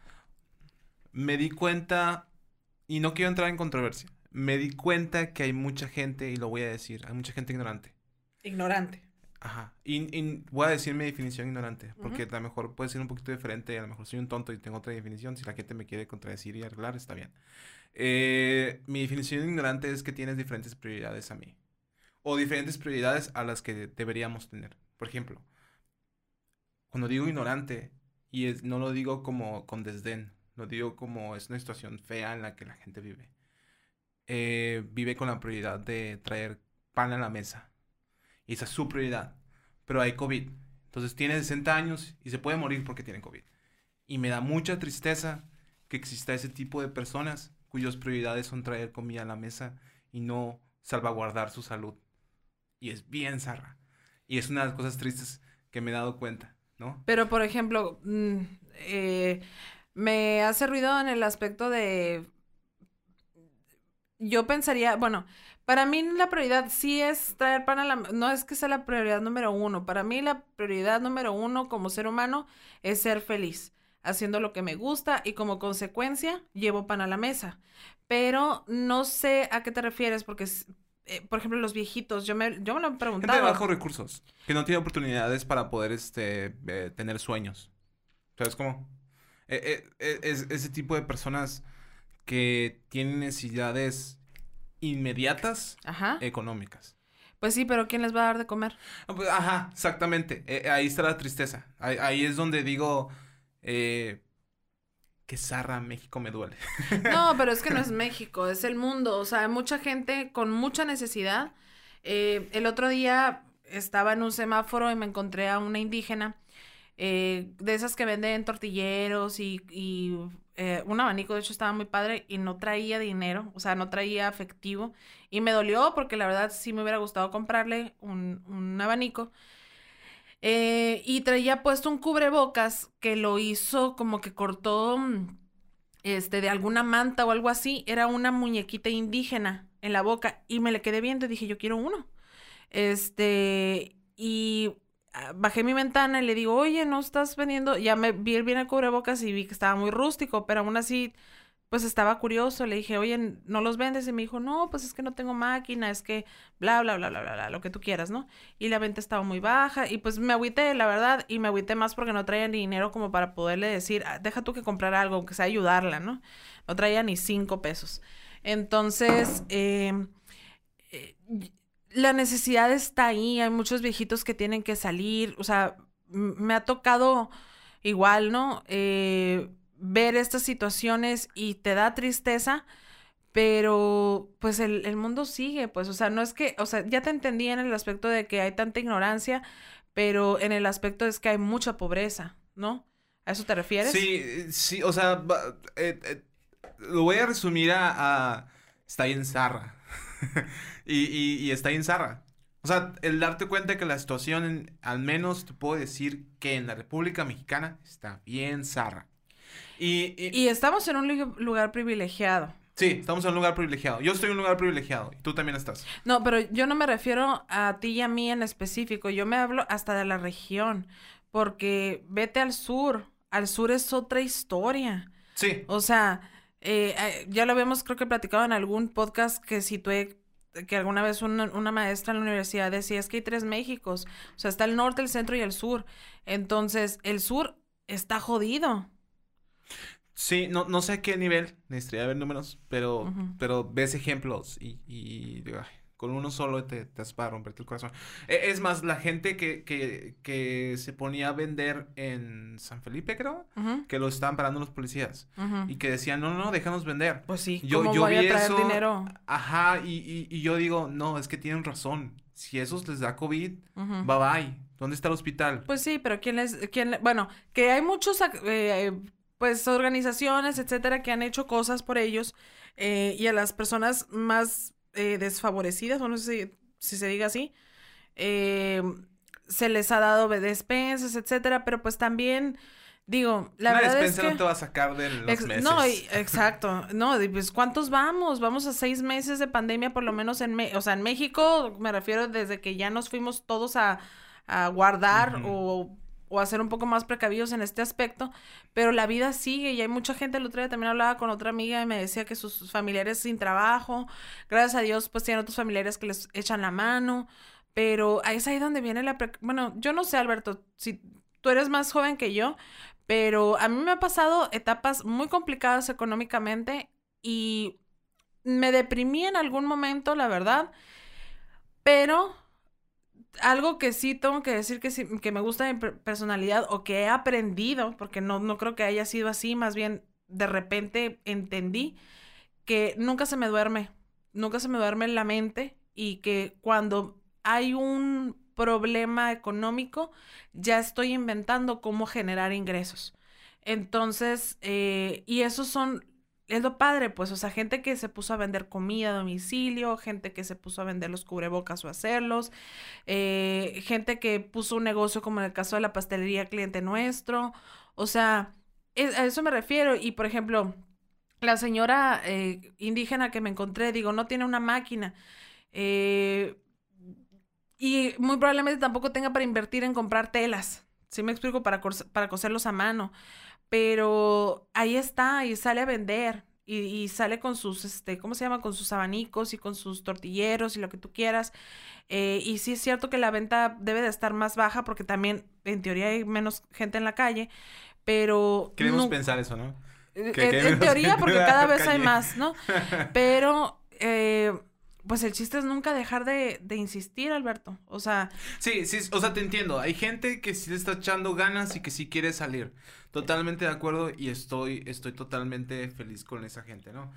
Me di cuenta, y no quiero entrar en controversia, me di cuenta que hay mucha gente, y lo voy a decir, hay mucha gente ignorante. Ignorante. Ajá. Y, y voy a decir mi definición ignorante, porque a lo mejor puede ser un poquito diferente, a lo mejor soy un tonto y tengo otra definición. Si la gente me quiere contradecir y arreglar, está bien. Eh, mi definición ignorante es que tienes diferentes prioridades a mí. O diferentes prioridades a las que deberíamos tener. Por ejemplo, cuando digo ignorante, y es- no lo digo como con desdén, lo digo como es una situación fea en la que la gente vive. Eh, vive con la prioridad de traer pan a la mesa. Y esa es su prioridad. Pero hay COVID. Entonces tiene 60 años y se puede morir porque tiene COVID. Y me da mucha tristeza que exista ese tipo de personas cuyas prioridades son traer comida a la mesa y no salvaguardar su salud. Y es bien zarra. Y es una de las cosas tristes que me he dado cuenta, ¿no? Pero, por ejemplo, mm, eh, me hace ruido en el aspecto de... Yo pensaría, bueno, para mí la prioridad sí es traer pan a la... No es que sea la prioridad número uno. Para mí la prioridad número uno como ser humano es ser feliz, haciendo lo que me gusta y como consecuencia llevo pan a la mesa. Pero no sé a qué te refieres porque, eh, por ejemplo, los viejitos, yo me, yo me lo he Gente de preguntado. bajos recursos, que no tiene oportunidades para poder este, eh, tener sueños. ¿Sabes cómo? Eh, es ese tipo de personas que tienen necesidades inmediatas Ajá. económicas. Pues sí, pero ¿quién les va a dar de comer? Ah, pues, Ajá, exactamente. Eh, ahí está la tristeza. Ahí, ahí es donde digo eh, que zarra México me duele. <laughs> No, pero es que no es México, es el mundo. O sea, hay mucha gente con mucha necesidad. Eh, el otro día estaba en un semáforo y me encontré a una indígena eh, de esas que venden tortilleros y, eh, un abanico, de hecho estaba muy padre y no traía dinero, o sea, no traía efectivo. Y me dolió porque la verdad sí me hubiera gustado comprarle un, un abanico. Eh, y traía puesto un cubrebocas que lo hizo como que cortó mm, este de alguna manta o algo así. Era una muñequita indígena en la boca y me le quedé viendo y dije, yo quiero uno. Este, y bajé mi ventana y le digo, oye, ¿no estás vendiendo? Ya me vi bien el cubrebocas y vi que estaba muy rústico, pero aún así, pues estaba curioso. Le dije, oye, ¿no los vendes? Y me dijo, no, pues es que no tengo máquina, es que bla, bla, bla, bla, bla, bla, lo que tú quieras, ¿no? Y la venta estaba muy baja y pues me agüité, la verdad, y me agüité más porque no traía ni dinero como para poderle decir, "Ah, deja tú que comprar algo, aunque sea ayudarla, ¿no? No traía ni cinco pesos. Entonces, eh, eh, la necesidad está ahí, hay muchos viejitos que tienen que salir, o sea, me ha tocado igual, ¿no? Eh, ver estas situaciones y te da tristeza, pero pues el, el mundo sigue, pues, o sea, no es que, o sea, ya te entendí en el aspecto de que hay tanta ignorancia, pero en el aspecto es que hay mucha pobreza, ¿no? ¿A eso te refieres? Sí, eh, sí, o sea, eh, eh, lo voy a resumir a, a- está bien zarra. <laughs> y, y, y está bien zarra. O sea, el darte cuenta que la situación, en- al menos te puedo decir que en la República Mexicana está bien zarra. Y, y- estamos en un lu- lugar privilegiado. sí, estamos en un lugar privilegiado. Yo estoy en un lugar privilegiado y tú también estás. No, pero yo no me refiero a ti y a mí en específico, yo me hablo hasta de la región, porque vete al sur, al sur es otra historia. Sí, O sea, eh, eh, ya lo habíamos creo que platicado en algún podcast que situé que alguna vez una, una maestra en la universidad decía es que hay tres Méxicos, o sea, está el norte, el centro y el sur. Entonces, el sur está jodido. sí, no, no sé a qué nivel, necesitaría ver números, pero, pero ves ejemplos y, y digo, ay, con uno solo te, te hace para romperte el corazón. E- Es más, la gente que, que, que se ponía a vender en San Felipe, creo, que lo estaban parando los policías y que decían, no, no, no, déjanos vender. Pues sí, Yo- ¿cómo yo voy a vi traer eso, dinero? Ajá, y, y, y yo digo, no, es que tienen razón. Si esos les da COVID, Ujú. bye bye. ¿Dónde está el hospital? Pues sí, pero ¿quién les, quién, bueno, que hay muchos, eh, pues, organizaciones, etcétera, que han hecho cosas por ellos eh, y a las personas más eh, desfavorecidas, o no sé si, si se diga así, eh, se les ha dado despensas, etcétera, pero pues también, digo, la Una verdad es despensa que... no te va a sacar de los Ex- meses. No, y- exacto. No, pues ¿cuántos vamos? Vamos a seis meses de pandemia, por lo menos en, Me- o sea, en México, me refiero desde que ya nos fuimos todos a, a guardar o, o a ser un poco más precavidos en este aspecto, pero la vida sigue y hay mucha gente, el otro día también hablaba con otra amiga y me decía que sus familiares sin trabajo, gracias a Dios, pues tienen otros familiares que les echan la mano, pero es ahí donde viene la... pre- Bueno, yo no sé, Alberto, si tú eres más joven que yo, pero a mí me ha pasado etapas muy complicadas económicamente y me deprimí en algún momento, la verdad. Pero algo que sí tengo que decir que, sí, que me gusta de mi per- personalidad o que he aprendido, porque no, no creo que haya sido así, más bien de repente entendí que nunca se me duerme, nunca se me duerme la mente y que cuando hay un problema económico, ya estoy inventando cómo generar ingresos. Entonces, eh, y esos son, es lo padre, pues, o sea, gente que se puso a vender comida a domicilio, gente que se puso a vender los cubrebocas o hacerlos, eh, gente que puso un negocio como en el caso de la pastelería cliente nuestro, o sea, es- a eso me refiero. Y, por ejemplo, la señora eh, indígena que me encontré, digo, no tiene una máquina. eh, y muy probablemente tampoco tenga para invertir en comprar telas. ¿Sí me explico? Para, para coserlos a mano. Pero ahí está y sale a vender. Y, y sale con sus, este, ¿cómo se llama? Con sus abanicos y con sus tortilleros y lo que tú quieras. Eh, y sí es cierto que la venta debe de estar más baja porque también, en teoría, hay menos gente en la calle. Pero... Queremos pensar eso, ¿no? eh, Que- en, teoría, porque cada vez hay más, ¿no? <laughs> Pero, eh, pues el chiste es nunca dejar de, de insistir, Alberto. O sea, Sí, sí, o sea, te entiendo. Hay gente que sí le está echando ganas y que sí quiere salir. Totalmente de acuerdo y estoy, estoy totalmente feliz con esa gente, ¿no?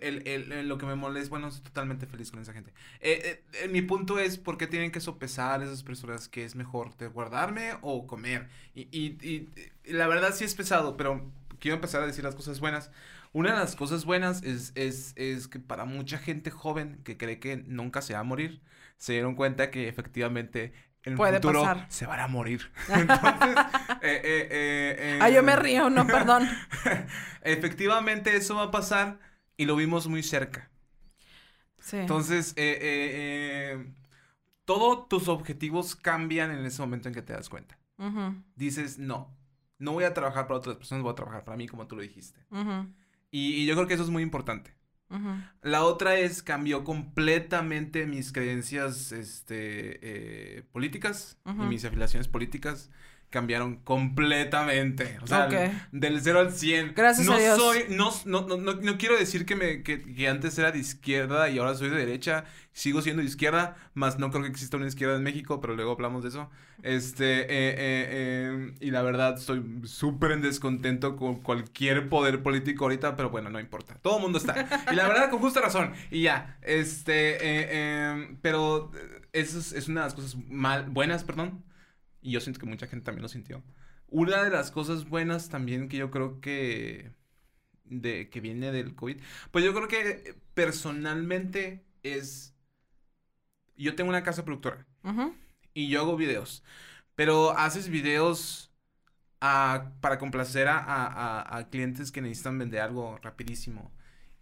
el, el, lo que me molesta, bueno, estoy totalmente feliz con esa gente. Eh, eh, eh, mi punto es, ¿por qué tienen que sopesar esas personas que es mejor de guardarme o comer? Y, y, y la verdad sí es pesado, pero quiero empezar a decir las cosas buenas. Una de las cosas buenas es, es, es que para mucha gente joven que cree que nunca se va a morir, se dieron cuenta que efectivamente en el Puede futuro pasar. se van a morir. <laughs> <laughs> Entonces, eh, eh, eh, Ah, yo me río, no, perdón. <laughs> Efectivamente, eso va a pasar y lo vimos muy cerca. Sí. Entonces, eh, eh, todos tus objetivos cambian en ese momento en que te das cuenta. Dices, no, no voy a trabajar para otras personas, voy a trabajar para mí, como tú lo dijiste. ujú, Y, y yo creo que eso es muy importante. La otra es, cambió completamente mis creencias este, eh, políticas y mis afiliaciones políticas cambiaron completamente. O sea, del 0 al 100. Gracias no a Dios. Soy, no, no, no, no, no quiero decir que, me, que, que antes era de izquierda y ahora soy de derecha. Sigo siendo de izquierda, más no creo que exista una izquierda en México, pero luego hablamos de eso. Este, eh, eh, eh, y la verdad estoy súper en descontento con cualquier poder político ahorita, pero bueno, no importa. Todo el mundo está. Y la verdad, con justa razón. Y ya, este, pero eso es, es una de las cosas mal, buenas, perdón. Y yo siento que mucha gente también lo sintió. Una de las cosas buenas también que yo creo que de que viene del COVID, pues yo creo que personalmente es yo tengo una casa productora Ujú. y yo hago videos, pero haces videos a- para complacer a, a- a- clientes que necesitan vender algo rapidísimo.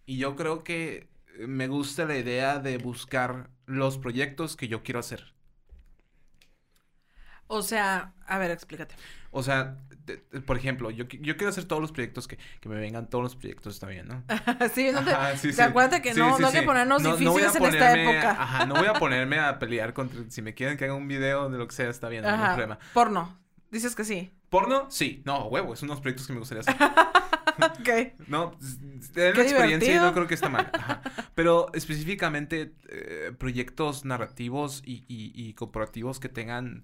Y yo creo que me gusta la idea de buscar los proyectos que yo quiero hacer. O sea, a ver, explícate. O sea, por ejemplo, yo, yo quiero hacer todos los proyectos que, que me vengan todos los proyectos, está bien, ¿no? <laughs> sí, no te, Ajá, sí, te sí. acuérdate que Sí, no, no hay que ponernos No- no difíciles en esta época. Ajá, no voy a ponerme a pelear contra... Si me quieren que haga un video de lo que sea, está bien, no hay problema. Porno. Dices que sí. ¿Porno? Sí. No, huevo, es unos proyectos que me gustaría hacer. <laughs> Ok. No, tener Qué la experiencia y divertido. no creo que está mal. Ajá. Pero específicamente eh, proyectos narrativos y, y- y corporativos que tengan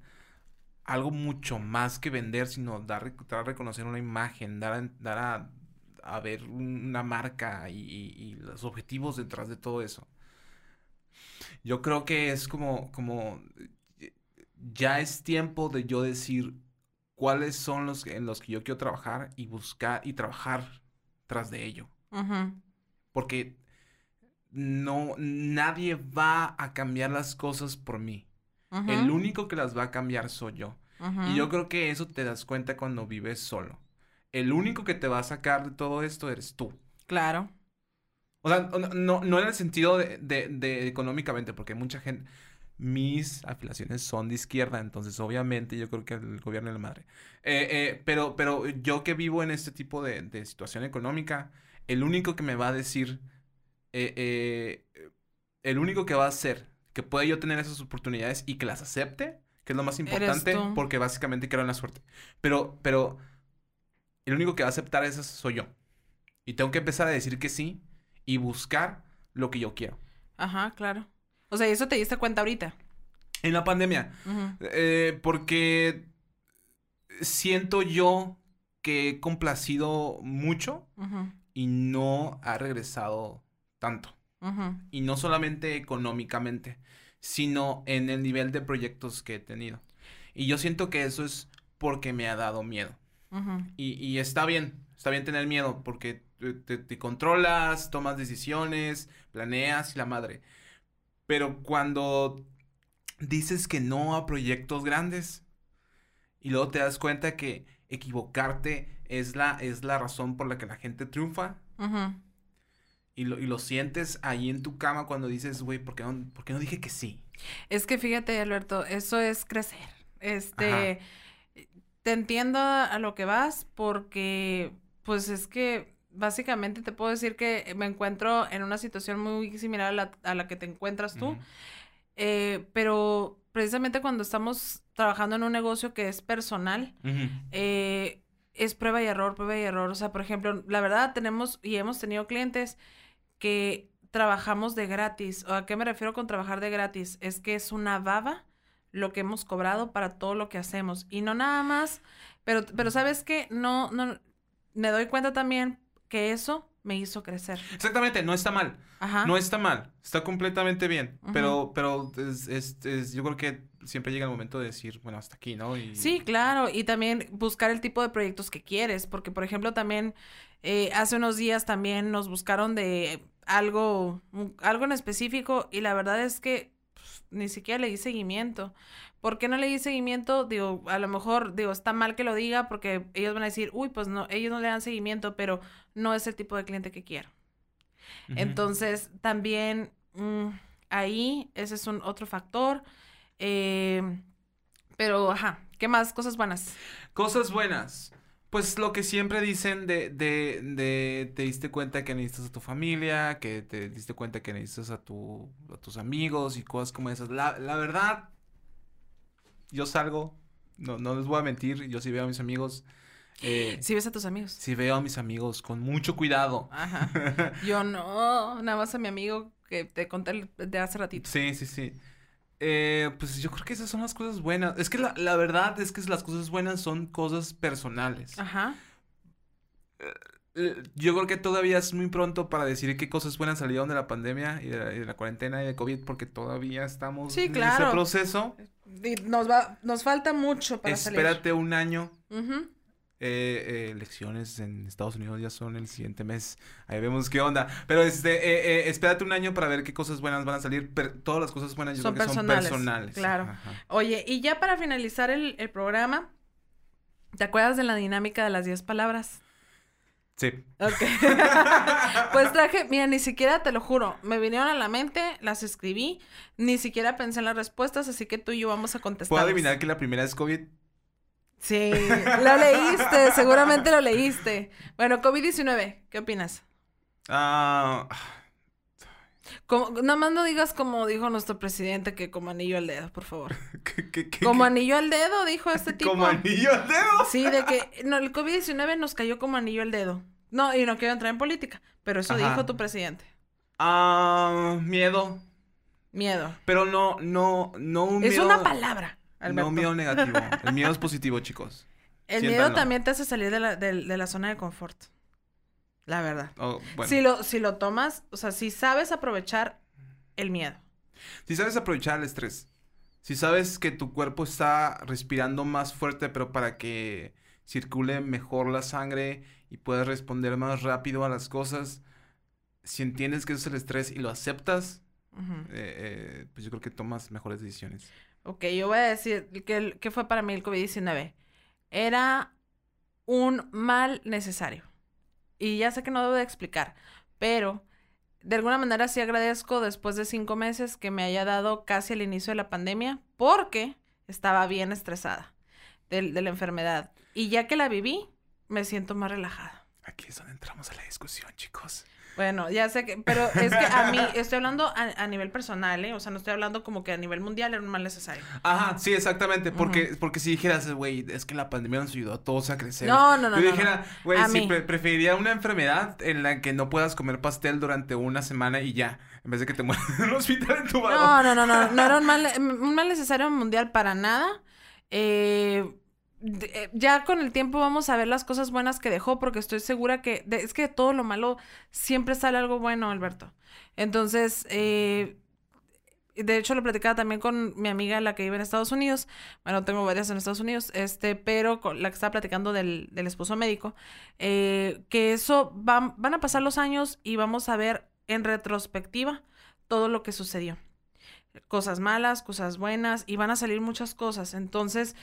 algo mucho más que vender, sino dar, dar a reconocer una imagen, dar a, dar a, a ver una marca y, los objetivos detrás de todo eso. Yo creo que es como, como, eh, ya es tiempo de yo decir cuáles son los en los que yo quiero trabajar y buscar y trabajar tras de ello. Porque no, nadie va a cambiar las cosas por mí. El único que las va a cambiar soy yo. Y yo creo que eso te das cuenta cuando vives solo. El único que te va a sacar de todo esto eres tú. Claro. O sea, no, no, en el sentido de, de- de económicamente, porque mucha gente, mis afiliaciones son de izquierda, entonces obviamente yo creo que el gobierno es la madre. Eh, eh, pero, pero yo que vivo en este tipo de, de situación económica, el único que me va a decir, eh, el único que va a hacer que pueda yo tener esas oportunidades y que las acepte, que es lo más importante, porque básicamente creo en la suerte. Pero, pero, el único que va a aceptar esas soy yo. Y tengo que empezar a decir que sí y buscar lo que yo quiero. Ajá, claro. O sea, ¿y eso te diste cuenta ahorita? En la pandemia, eh, porque siento yo que he complacido mucho y no ha regresado tanto. Y no solamente económicamente, sino en el nivel de proyectos que he tenido. Y yo siento que eso es porque me ha dado miedo. Y, y está bien, está bien tener miedo porque te, te- te controlas, tomas decisiones, planeas y la madre. Pero cuando dices que no a proyectos grandes y luego te das cuenta que equivocarte es la, es la razón por la que la gente triunfa. Y lo, y lo sientes ahí en tu cama cuando dices, güey, ¿por qué no, por qué no dije que sí? Es que fíjate, Alberto, eso es crecer. Este, te entiendo a lo que vas porque, pues es que básicamente te puedo decir que me encuentro en una situación muy similar a la, a la que te encuentras tú, eh, pero precisamente cuando estamos trabajando en un negocio que es personal, eh, es prueba y error, prueba y error. O sea, por ejemplo, la verdad tenemos y hemos tenido clientes que trabajamos de gratis. ¿O ¿A qué me refiero con trabajar de gratis? Es que es una baba lo que hemos cobrado para todo lo que hacemos. Y no nada más, pero, pero ¿sabes qué? No, no, me doy cuenta también que eso me hizo crecer. Exactamente, no está mal. Ajá. No está mal, está completamente bien. Pero, pero es, es- es- yo creo que siempre llega el momento de decir, bueno, hasta aquí, ¿no? Y... Sí, claro, y también buscar el tipo de proyectos que quieres, porque por ejemplo también eh, hace unos días también nos buscaron de algo, algo en específico y la verdad es que pues, ni siquiera le di seguimiento. ¿Por qué no le di seguimiento? Digo, a lo mejor, digo, está mal que lo diga porque ellos van a decir, uy, pues no, ellos no le dan seguimiento, pero no es el tipo de cliente que quiero. Entonces, también mm, ahí, ese es un otro factor. Eh, pero, ajá, ¿qué más? Cosas buenas. Cosas buenas. Pues lo que siempre dicen de, de, de te diste cuenta que necesitas a tu familia, que te diste cuenta que necesitas a, tu, a tus amigos y cosas como esas. La, la verdad, yo salgo, no, no les voy a mentir, yo sí veo a mis amigos. Eh, Si ves a tus amigos. sí veo a mis amigos con mucho cuidado. Ajá. <laughs> Yo no, nada más a mi amigo que te conté de hace ratito. Sí, sí, sí. Eh, pues yo creo que esas son las cosas buenas. Es que la, la verdad es que las cosas buenas son cosas personales. Ajá. Eh, Yo creo que todavía es muy pronto para decir qué cosas buenas salieron de la pandemia y de la, y de la cuarentena y de COVID porque todavía estamos Sí, en claro. ese proceso. Y nos va, nos falta mucho para Espérate un año. Eh, elecciones en Estados Unidos ya son el siguiente mes. Ahí vemos qué onda. Pero este, eh, eh, espérate un año para ver qué cosas buenas van a salir. Todas las cosas buenas yo Son creo que personales, son personales. claro. Ajá. Oye, y ya para finalizar el, el programa, ¿te acuerdas de la dinámica de las 10 palabras? Sí. Ok. <laughs> pues traje, mira, ni siquiera te lo juro, me vinieron a la mente, las escribí, ni siquiera pensé en las respuestas, así que tú y yo vamos a contestar. ¿Puedo adivinar que la primera es COVID? Sí, lo leíste, seguramente lo leíste. Bueno, COVID-19, ¿qué opinas? Ah, Como, nada más no digas como dijo nuestro presidente que como anillo al dedo, por favor. <laughs> ¿qué- qué- qué- Como anillo al dedo, dijo <laughs> este tipo. Como anillo al dedo. Sí, de que no, el COVID-19 nos cayó como anillo al dedo. No, y no quiero entrar en política, pero eso Ajá. dijo tu presidente. Ah, miedo. Miedo. Pero no, no, no un Es miedo. una palabra, Alberto. No miedo negativo. <laughs> El miedo es positivo, chicos. El miedo también te hace salir de la, de- de la zona de confort. La verdad. Oh, bueno. Si, lo, si lo tomas, o sea, si sabes aprovechar el miedo. Si sabes aprovechar el estrés. Si sabes que tu cuerpo está respirando más fuerte, pero para que circule mejor la sangre y puedas responder más rápido a las cosas. Si entiendes que eso es el estrés y lo aceptas, eh, eh, pues yo creo que tomas mejores decisiones. Ok, yo voy a decir que, que fue para mí el COVID-19. Era un mal necesario. Y ya sé que no debo de explicar, pero de alguna manera sí agradezco después de cinco meses que me haya dado casi el inicio de la pandemia porque estaba bien estresada del- de, la enfermedad. Y ya que la viví, me siento más relajada. Aquí es donde entramos a la discusión, chicos. Bueno, ya sé que, pero es que a mí, <laughs> estoy hablando a, a nivel personal, ¿eh? O sea, no estoy hablando como que a nivel mundial era un mal necesario. Ajá, sí, exactamente. Porque, porque si dijeras, güey, es que la pandemia nos ayudó a todos a crecer. No, no, no. Yo no, dijera, güey, A sí, pre- preferiría una enfermedad en la que no puedas comer pastel durante una semana y ya, en vez de que te mueras <laughs> en un hospital entubado. No, no, no, no, no era un mal, un mal necesario mundial para nada. Eh, ya con el tiempo vamos a ver las cosas buenas que dejó, porque estoy segura que es que todo lo malo siempre sale algo bueno, Alberto. Entonces, eh, de hecho lo platicaba también con mi amiga, la que vive en Estados Unidos. Bueno, tengo varias en Estados Unidos, este, pero con la que estaba platicando del, del esposo médico, eh, que eso va- van a pasar los años y vamos a ver en retrospectiva todo lo que sucedió cosas malas, cosas buenas y van a salir muchas cosas. Entonces,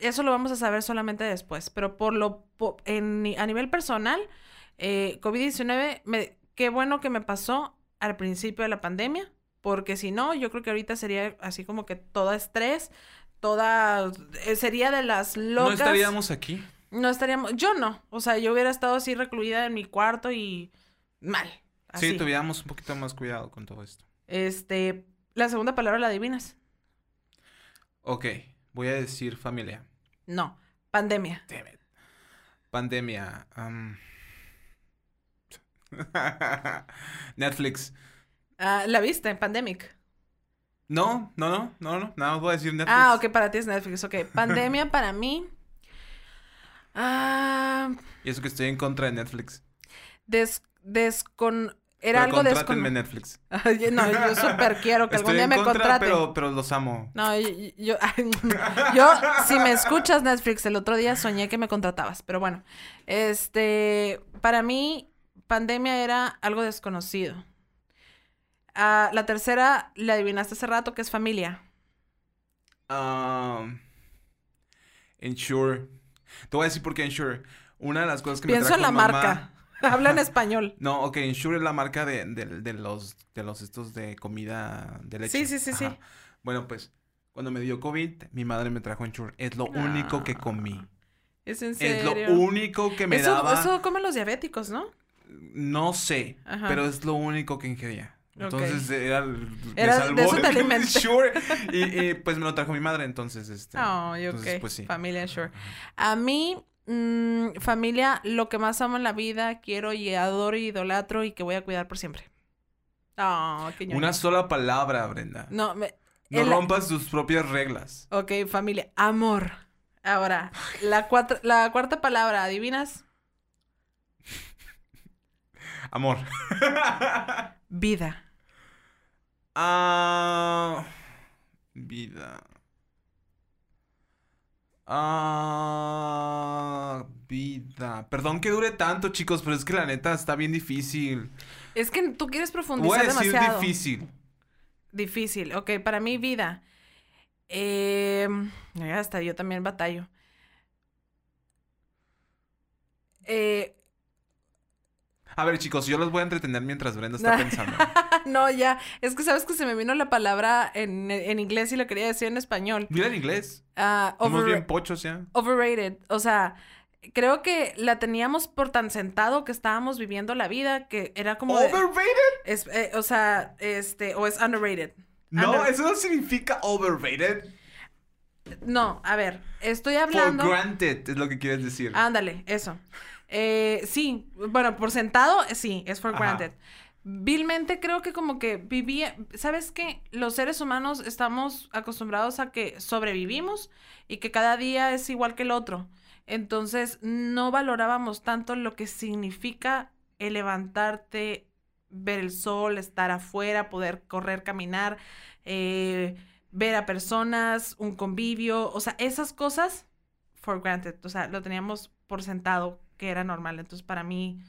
eso lo vamos a saber solamente después. Pero por lo en a nivel personal, eh, COVID-19, me- qué bueno que me pasó al principio de la pandemia, porque si no, yo creo que ahorita sería así como que toda estrés, toda eh, sería de las No locas. estaríamos aquí. No estaríamos, yo no, o sea, yo hubiera estado así recluida en mi cuarto y mal. Así. Sí, tuviéramos un poquito más cuidado con todo esto. Este, la segunda palabra la adivinas. Ok, voy a decir familia. No, pandemia. Damn it. Pandemia. am. <laughs> Netflix. Ah, ¿La viste? Pandemic. No, no, no, no, no. Nada más voy a decir Netflix. Ah, ok, para ti es Netflix. Ok, pandemia <laughs> para mí. Ah, Y eso que estoy en contra de Netflix. des- descon... Era algo descon... Netflix. <laughs> no, yo súper quiero que algún día me contra, Pero, pero los amo. No, yo, <laughs> yo, yo, si me escuchas Netflix, el otro día soñé que me contratabas. Pero bueno, este, para mí, pandemia era algo desconocido. Ah, la tercera, la adivinaste hace rato, que es familia. Um, Ensure. Te voy a decir por qué Ensure. Una de las cosas que Pienso me en la marca. <laughs> Habla en español. No, ok, Ensure es la marca de, de, los de los estos de comida de leche. Sí, sí, sí, sí. Bueno, pues cuando me dio COVID, mi madre me trajo Ensure. Es lo único que comí. Es en serio. Es lo único que me eso, daba. Eso comen los diabéticos, ¿no? No sé, pero es lo único que ingería. Entonces era, era de eso te Sure. Y, pues me lo trajo mi madre, entonces este. Oh, pues sí. Familia Sure. A mí, mm, familia, lo que más amo en la vida, quiero y adoro y idolatro y que voy a cuidar por siempre. Oh, qué Una sola palabra, Brenda. No, me, no rompas tus propias reglas. Ok, familia. Amor. Ahora, la, la cuarta palabra, ¿adivinas? <laughs> Amor. Vida. Ah. Vida. Ah. Vida. Perdón que dure tanto, chicos, pero es que la neta está bien difícil. Es que tú quieres profundizar Voy a decir difícil. Difícil. Ok, para mí, vida. Eh, hasta yo también batallo. Eh, a ver, chicos, yo los voy a entretener mientras Brenda está pensando. <laughs> no, ya. Es que sabes que se me vino la palabra en, inglés y la quería decir en español. Mira en inglés. Ah, bien pochos ya. Overrated. O sea, creo que la teníamos por tan sentado que estábamos viviendo la vida que era como. ¿Overrated? Eh, o sea, este. O es underrated. No, eso no significa overrated. No, a ver, estoy hablando. For granted es lo que quieres decir. Ándale, eso. Eh, sí, bueno, por sentado, sí, es for granted. Vilmente creo que como que vivía, ¿sabes qué? Los seres humanos estamos acostumbrados a que sobrevivimos y que cada día es igual que el otro. Entonces no valorábamos tanto lo que significa el levantarte, ver el sol, estar afuera, poder correr, caminar, eh, ver a personas, un convivio, o sea, esas cosas, for granted, o sea, lo teníamos por sentado que era normal. Entonces, para mí,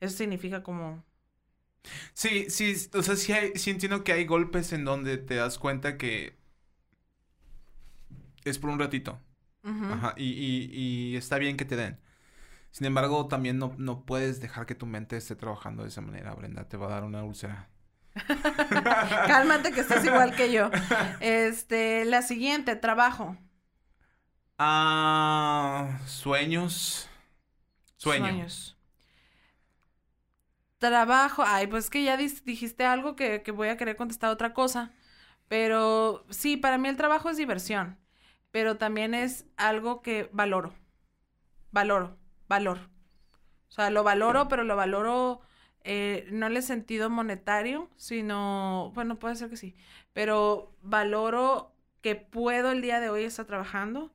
eso significa como... Sí, sí, o sea, sí, hay, sí entiendo que hay golpes en donde te das cuenta que es por un ratito. Ajá, y, y, y, está bien que te den. Sin embargo, también no, no puedes dejar que tu mente esté trabajando de esa manera, Brenda. Te va a dar una úlcera. <laughs> Cálmate que estás igual que yo. Este, la siguiente, trabajo. Ah, sueños. Sueños. Trabajo. Ay, pues que ya dijiste algo que, voy a querer contestar otra cosa. Pero sí, para mí el trabajo es diversión. Pero también es algo que valoro. Valoro. Valor. O sea, lo valoro, pero lo valoro eh, no en el sentido monetario, sino, bueno, puede ser que sí, pero valoro que puedo el día de hoy estar trabajando,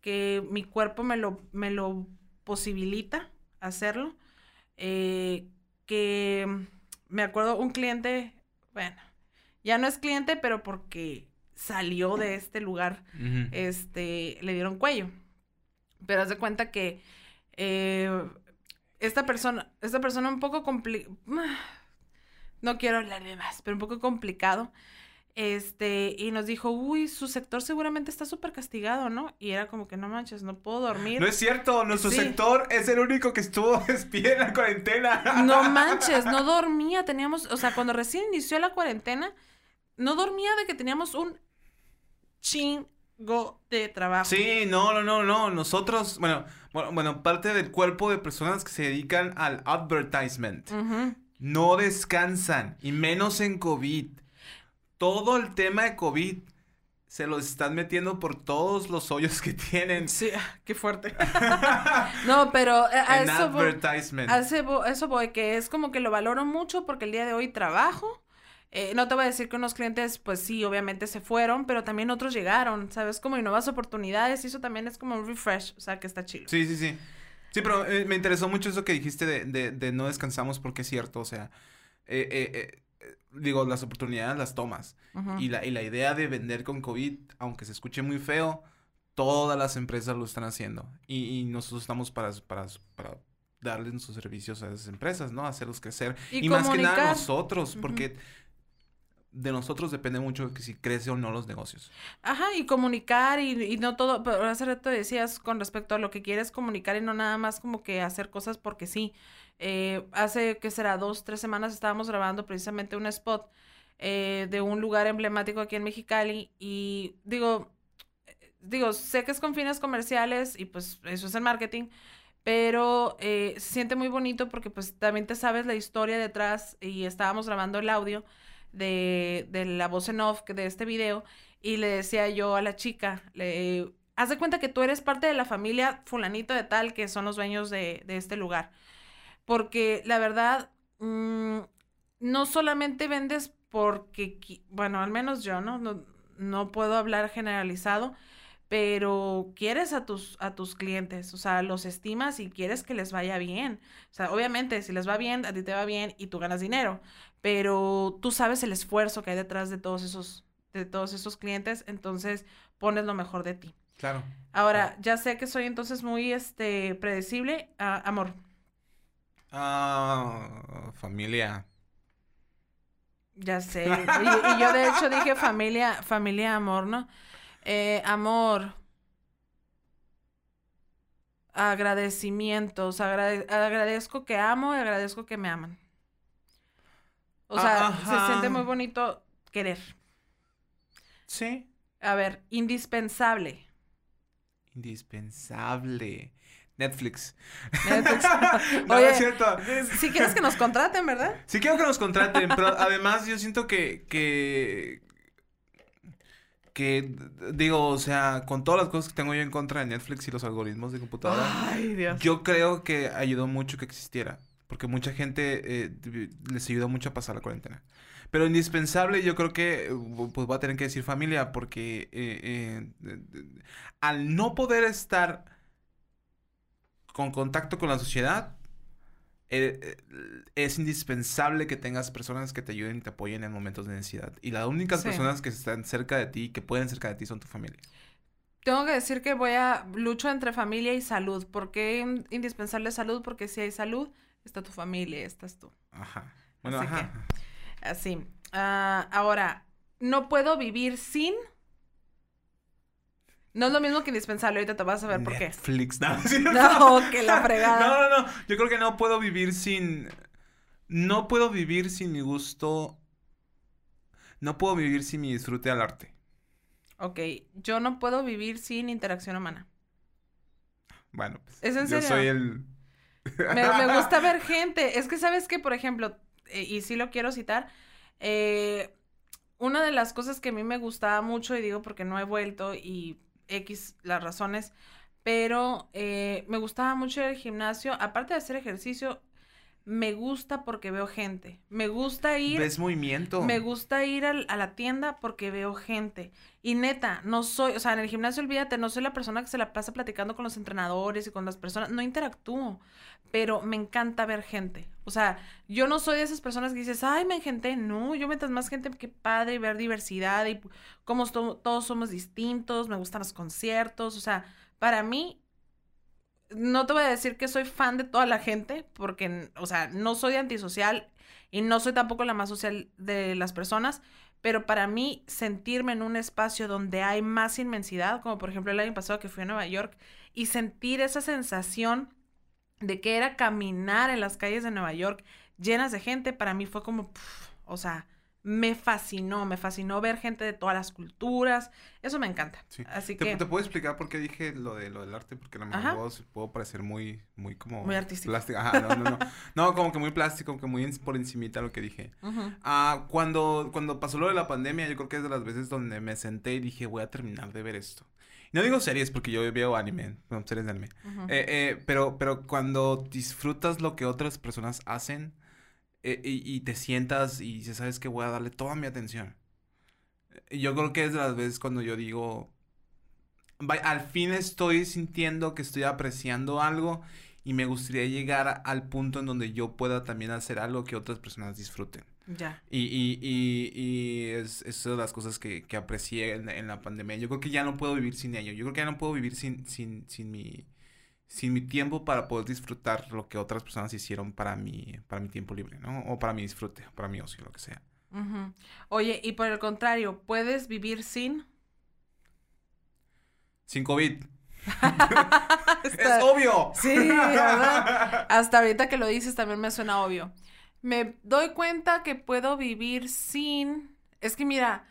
que mi cuerpo me lo, me lo posibilita hacerlo. Eh, que me acuerdo un cliente, bueno, ya no es cliente, pero porque salió de este lugar, este, le dieron cuello. Pero haz de cuenta que eh, esta persona, esta persona un poco complicada, <sighs> no quiero hablar de más, pero un poco complicado, este, y nos dijo, uy, su sector seguramente está súper castigado, ¿no? Y era como que no manches, no puedo dormir. No es cierto, nuestro sector es el único que estuvo <laughs> despierto en la cuarentena. No manches, no dormía, teníamos, o sea, cuando recién inició la cuarentena, no dormía de que teníamos un chingo de trabajo. Sí, no, no, no, no, nosotros, bueno, bueno, bueno parte del cuerpo de personas que se dedican al advertisement. No descansan, y menos en COVID todo el tema de COVID se los están metiendo por todos los hoyos que tienen. Sí, qué fuerte. <laughs> no, pero eh, a, eso advertisement. Voy, a eso voy, que es como que lo valoro mucho porque el día de hoy trabajo. Eh, no te voy a decir que unos clientes, pues sí, obviamente se fueron, pero también otros llegaron, ¿sabes? Como nuevas oportunidades y eso también es como un refresh, o sea, que está chido. Sí, sí, sí. Sí, pero eh, me interesó mucho eso que dijiste de, de, de no descansamos porque es cierto, o sea, eh, eh, eh, digo, las oportunidades las tomas. Y la, y la idea de vender con COVID, aunque se escuche muy feo, todas las empresas lo están haciendo. Y, y nosotros estamos para, para, para darles nuestros servicios a esas empresas, ¿no? Hacerlos crecer. Y Y, más que nada nosotros, porque de nosotros depende mucho que si crece o no los negocios. Ajá, y comunicar y, y no todo, pero hace rato decías con respecto a lo que quieres comunicar y no nada más como que hacer cosas porque sí. Eh, hace, que será? Dos, tres semanas estábamos grabando precisamente un spot eh, de un lugar emblemático aquí en Mexicali y digo, digo, sé que es con fines comerciales y pues eso es el marketing, pero eh, se siente muy bonito porque pues también te sabes la historia detrás y estábamos grabando el audio de, de la voz en off de este video y le decía yo a la chica, le, haz de cuenta que tú eres parte de la familia fulanito de tal que son los dueños de, de este lugar. Porque la verdad, mm, no solamente vendes porque, bueno, al menos yo, ¿no? No, no puedo hablar generalizado, pero quieres a tus, a tus clientes, o sea, los estimas y quieres que les vaya bien. O sea, obviamente, si les va bien, a ti te va bien y tú ganas dinero, pero tú sabes el esfuerzo que hay detrás de todos esos, de todos esos clientes, entonces pones lo mejor de ti. Claro. Ahora, ya sé que soy entonces muy, este, predecible. Ah, amor, Ah, familia. ya sé. <laughs> Y, y yo de hecho dije familia, familia, amor, ¿no? Eh, amor. Agradecimientos. agrade- agradezco que amo y agradezco que me aman. O sea, se siente muy bonito querer. Sí. A ver, indispensable. Indispensable. Netflix. Netflix. <laughs> no, <laughs> Oye, es cierto. Si quieres que nos contraten, ¿verdad? Sí quiero que nos contraten, pero además yo siento que, que, que, digo, o sea, con todas las cosas que tengo yo en contra de Netflix y los algoritmos de computadora, Ay, Dios. yo creo que ayudó mucho que existiera, porque mucha gente eh, les ayudó mucho a pasar la cuarentena. Pero indispensable, yo creo que, eh, pues voy a tener que decir familia, porque eh, eh, al no poder estar con contacto con la sociedad, eh, eh, es indispensable que tengas personas que te ayuden y te apoyen en momentos de necesidad. Y las únicas Sí. personas que están cerca de ti, que pueden cerca de ti, son tu familia. Tengo que decir que voy a lucho entre familia y salud. ¿Por qué in- indispensable salud? Porque si hay salud, está tu familia, estás tú. Ajá. Bueno, Así ajá. Así. Ah, ahora, no puedo vivir sin. No es lo mismo que indispensable. Ahorita te vas a ver por qué. Netflix, <laughs> no. <laughs> No, que la fregada. No, no, no. Yo creo que no puedo vivir sin. No puedo vivir sin mi gusto. No puedo vivir sin mi disfrute al arte. Ok, yo no puedo vivir sin interacción humana. Bueno, pues. ¿Es en yo serio? soy el. Me, me <laughs> gusta ver gente. Es que, ¿sabes qué? Por ejemplo, eh, y sí lo quiero citar, eh, una de las cosas que a mí me gustaba mucho, y digo porque no he vuelto y X las razones, pero eh, me gustaba mucho ir al gimnasio. Aparte de hacer ejercicio, me gusta porque veo gente. Me gusta ir... Ves movimiento. Me gusta ir al- a la tienda porque veo gente. Y neta, no soy, o sea, en el gimnasio, olvídate, no soy la persona que se la pasa platicando con los entrenadores y con las personas, no interactúo, pero me encanta ver gente. O sea, yo no soy de esas personas que dices, ay, me engenté, no, yo mientras más gente, qué padre ver diversidad y cómo to- todos somos distintos, me gustan los conciertos, o sea, para mí, no te voy a decir que soy fan de toda la gente, porque, o sea, no soy antisocial y no soy tampoco la más social de las personas, pero para mí sentirme en un espacio donde hay más inmensidad, como por ejemplo el año pasado que fui a Nueva York, y sentir esa sensación de que era caminar en las calles de Nueva York llenas de gente, para mí fue como, o sea, me fascinó, me fascinó ver gente de todas las culturas, eso me encanta. Sí. Así ¿Te, que... te puedo explicar por qué dije lo de lo del arte? Porque a lo mejor Ajá. puedo, parecer muy, muy como... Muy artístico. Plástico. Ajá, no, no, no. No, como que muy plástico, como que muy por encimita lo que dije. Ah, cuando, cuando pasó lo de la pandemia, yo creo que es de las veces donde me senté y dije, voy a terminar de ver esto. No digo series porque yo veo anime, no, series de anime. Eh, eh, pero, pero cuando disfrutas lo que otras personas hacen eh, y, y te sientas y dices, sabes que voy a darle toda mi atención. Yo creo que es de las veces cuando yo digo, "Vaya, al fin estoy sintiendo que estoy apreciando algo y me gustaría llegar al punto en donde yo pueda también hacer algo que otras personas disfruten. Ya. Y, y, y, y es, es una de las cosas que, que aprecié en, en, la pandemia. Yo creo que ya no puedo vivir sin ello. Yo creo que ya no puedo vivir sin, sin, sin mi sin mi tiempo para poder disfrutar lo que otras personas hicieron para mi, para mi tiempo libre, ¿no? O para mi disfrute, para mi ocio, lo que sea. Oye, y por el contrario, ¿puedes vivir sin? Sin COVID. <laughs> es obvio. Sí, ¿verdad? Hasta ahorita que lo dices también me suena obvio. Me doy cuenta que puedo vivir sin... Es que mira,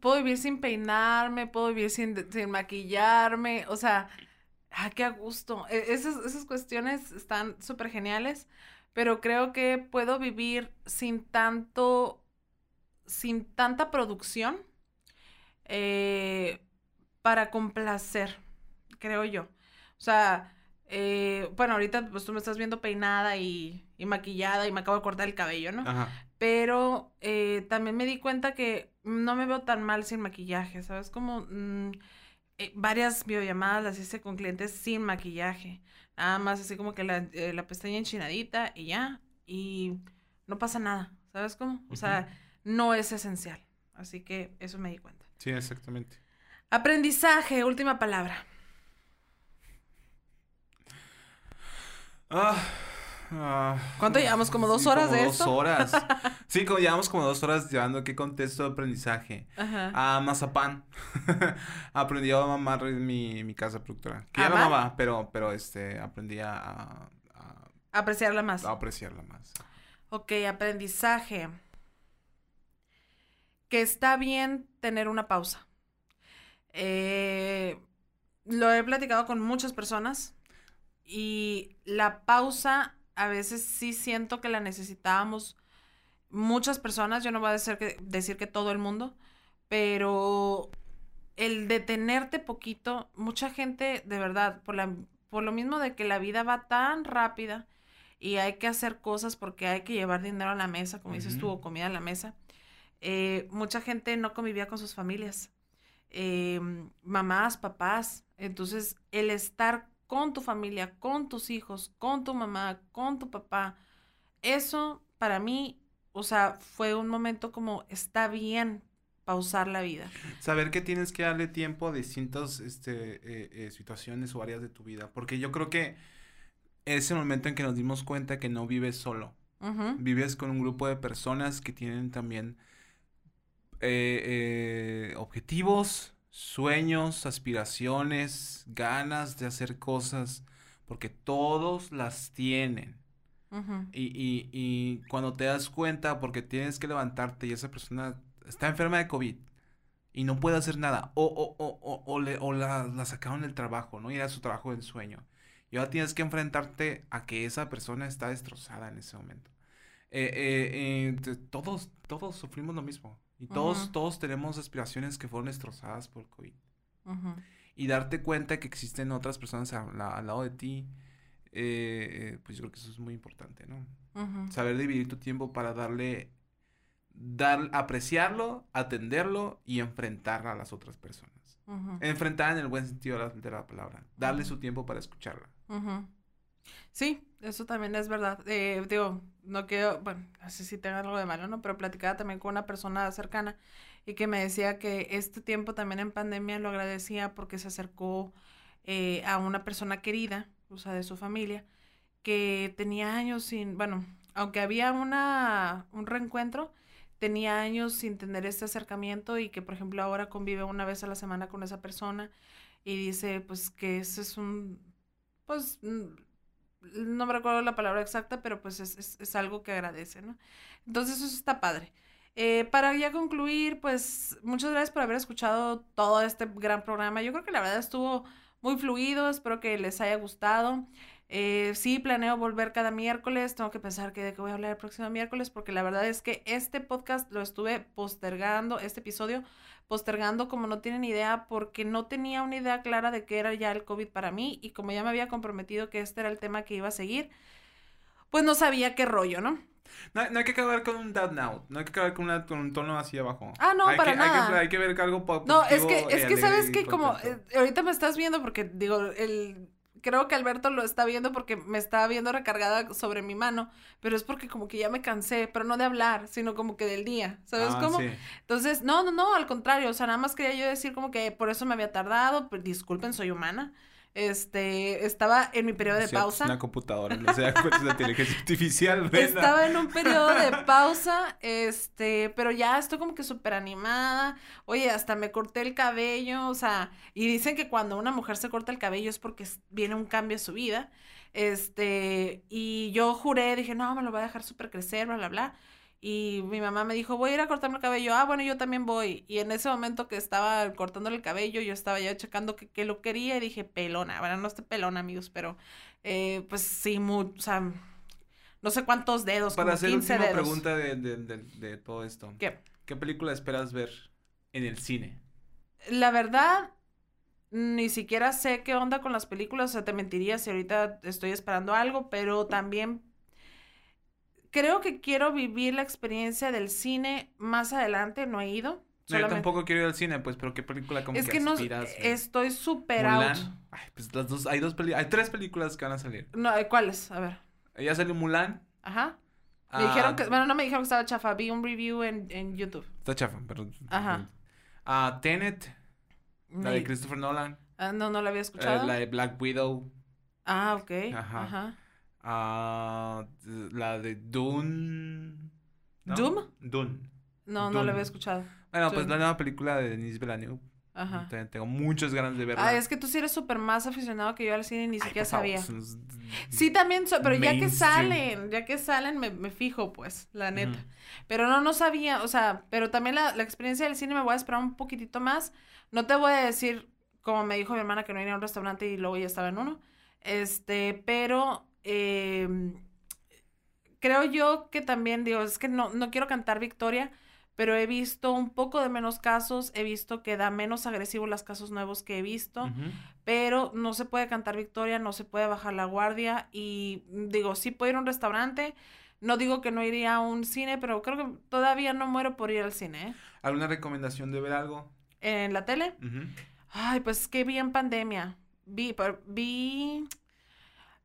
puedo vivir sin peinarme, puedo vivir sin, maquillarme, o sea, ah, qué a gusto. E, esas, esas cuestiones están súper geniales, pero creo que puedo vivir sin tanto, sin tanta producción eh, para complacer, creo yo. O sea, eh, bueno, ahorita pues tú me estás viendo peinada y, y, maquillada y me acabo de cortar el cabello, ¿no? Ajá. Pero eh, también me di cuenta que no me veo tan mal sin maquillaje, ¿sabes? Como mmm, eh, varias videollamadas las hice con clientes sin maquillaje. Nada más así como que la, eh, la pestaña enchinadita y ya. Y no pasa nada, ¿sabes cómo? O uh -huh. sea, no es esencial. Así que eso me di cuenta. Sí, exactamente. Aprendizaje, última palabra. Ah, ah, ¿Cuánto llevamos? ¿Como dos horas como de dos esto? horas. <laughs> Sí, como llevamos como dos horas llevando qué contexto de aprendizaje. Ajá. A mazapán. <laughs> aprendí a mamar en mi, mi casa productora. Que ya la mamá, pero, pero este, aprendí a, a, Apreciarla más. a apreciarla más. Ok, aprendizaje. Que está bien tener una pausa. Eh, lo he platicado con muchas personas y la pausa a veces sí siento que la necesitábamos muchas personas, yo no voy a decir que, decir que todo el mundo, pero el detenerte poquito, mucha gente, de verdad, por, la, por lo mismo de que la vida va tan rápida y hay que hacer cosas porque hay que llevar dinero a la mesa, como uh -huh. dices tú, o comida a la mesa, eh, mucha gente no convivía con sus familias, eh, mamás, papás, entonces el estar con tu familia, con tus hijos, con tu mamá, con tu papá, eso para mí o sea, fue un momento como está bien pausar la vida. Saber que tienes que darle tiempo a distintas este, eh, eh, situaciones o áreas de tu vida. Porque yo creo que es el momento en que nos dimos cuenta que no vives solo. Uh -huh. Vives con un grupo de personas que tienen también eh, objetivos, sueños, aspiraciones, ganas de hacer cosas. Porque todos las tienen. Uh -huh. y, y, y, cuando te das cuenta, porque tienes que levantarte y esa persona está enferma de COVID y no puede hacer nada, o, o, o, o, o le, o la, la, sacaron del trabajo, ¿no? Y era su trabajo en sueño. Y ahora tienes que enfrentarte a que esa persona está destrozada en ese momento. Eh, eh, eh, todos, todos sufrimos lo mismo. Y todos, uh -huh. todos tenemos aspiraciones que fueron destrozadas por COVID. Uh -huh. Y darte cuenta que existen otras personas al, al lado de ti eh, pues yo creo que eso es muy importante, ¿no? Uh. Saber dividir tu tiempo para darle, dar, apreciarlo, atenderlo y enfrentar a las otras personas. Uh -huh. Enfrentar en el buen sentido de la, de la palabra. Darle uh -huh. su tiempo para escucharla. Sí, eso también es verdad. Eh, digo, no quiero, bueno, no sé si tenga algo de malo, ¿no? Pero platicaba también con una persona cercana y que me decía que este tiempo también en pandemia lo agradecía porque se acercó eh, a una persona querida o sea, de su familia, que tenía años sin, bueno, aunque había una, un reencuentro, tenía años sin tener este acercamiento y que, por ejemplo, ahora convive una vez a la semana con esa persona y dice, pues, que ese es un, pues, no me recuerdo la palabra exacta, pero pues es, es, es algo que agradece, ¿no? Entonces eso está padre. Eh, para ya concluir, pues muchas gracias por haber escuchado todo este gran programa. Yo creo que la verdad estuvo muy fluido, espero que les haya gustado. Eh, sí, planeo volver cada miércoles, tengo que pensar que de qué voy a hablar el próximo miércoles, porque la verdad es que este podcast lo estuve postergando, este episodio postergando como no tienen idea, porque no tenía una idea clara de qué era ya el COVID para mí, y como ya me había comprometido que este era el tema que iba a seguir, pues no sabía qué rollo, ¿no? No, no hay que acabar con un down now, no hay que acabar con, una, con un tono así abajo. Ah, no, hay para que, nada. Hay que, hay que ver algo positivo. No, es que, es que sabes que como, eh, ahorita me estás viendo porque, digo, el creo que Alberto lo está viendo porque me está viendo recargada sobre mi mano, pero es porque como que ya me cansé, pero no de hablar, sino como que del día, ¿sabes Ah, cómo? sí. Entonces, no, no, no, al contrario, o sea, nada más quería yo decir como que por eso me había tardado, pero disculpen, soy humana. Este, estaba en mi periodo de pausa. Una computadora, no se da cuenta, es una inteligencia artificial. <laughs> Estaba en un periodo de pausa, este, pero ya estoy como que súper animada. Oye, hasta me corté el cabello, o sea, y dicen que cuando una mujer se corta el cabello es porque viene un cambio a su vida. Este, y yo juré, dije, no, me lo voy a dejar súper crecer, bla, bla, bla. Y mi mamá me dijo, voy a ir a cortarme el cabello. Ah, bueno, yo también voy. Y en ese momento que estaba cortándole el cabello, yo estaba ya checando que, que lo quería y dije, pelona. Bueno, no esté pelona, amigos, pero eh, pues sí, mu- o sea, no sé cuántos dedos, Para como hacer 15 última dedos. pregunta de, de, de, de todo esto. ¿Qué? ¿Qué película esperas ver en el cine? La verdad, ni siquiera sé qué onda con las películas, o sea, te mentiría si ahorita estoy esperando algo, pero también creo que quiero vivir la experiencia del cine más adelante, no he ido. No, yo tampoco quiero ir al cine, pues, pero ¿qué película como Es que, que no, aspiras ver? estoy súper out. Mulan. Ay, pues las dos, hay dos películas, hay tres películas que van a salir. No, eh, ¿cuáles? A ver. Ya salió Mulan. Ajá. Me ah, dijeron que, bueno, no me dijeron que estaba chafa, vi un review en, en YouTube. Está chafa, pero... Ajá. Ah, Tenet, la de Christopher Nolan. Ah, no, no la había eh, escuchado. la de Black Widow. Ah, ok. Ajá. Ajá. Ah, la de Dune. ¿no? ¿Doom? Dune. No, no la había escuchado. Bueno, pues la nueva película de Denis Villeneuve. Ajá. Te- Tengo muchas ganas de verla. Ah, es que tú sí eres súper más aficionado que yo al cine y ni Ay, siquiera sabía. Sí, también, so- pero ya que salen, ya que salen, me, me fijo, pues, la neta. Pero no, no sabía, o sea, pero también la, la experiencia del cine me voy a esperar un poquitito más. No te voy a decir, como me dijo mi hermana, que no iría a un restaurante y luego ya estaba en uno. Este, pero eh, creo yo que también, digo, es que no, no quiero cantar victoria, pero he visto un poco de menos casos, he visto que da menos agresivo los casos nuevos que he visto pero no se puede cantar victoria, no se puede bajar la guardia y mm, digo, sí puedo ir a un restaurante, no digo que no iría a un cine, pero creo que todavía no muero por ir al cine, ¿eh? ¿Alguna recomendación de ver algo? En la tele, Ujú. ay, pues que vi en pandemia, vi, vi,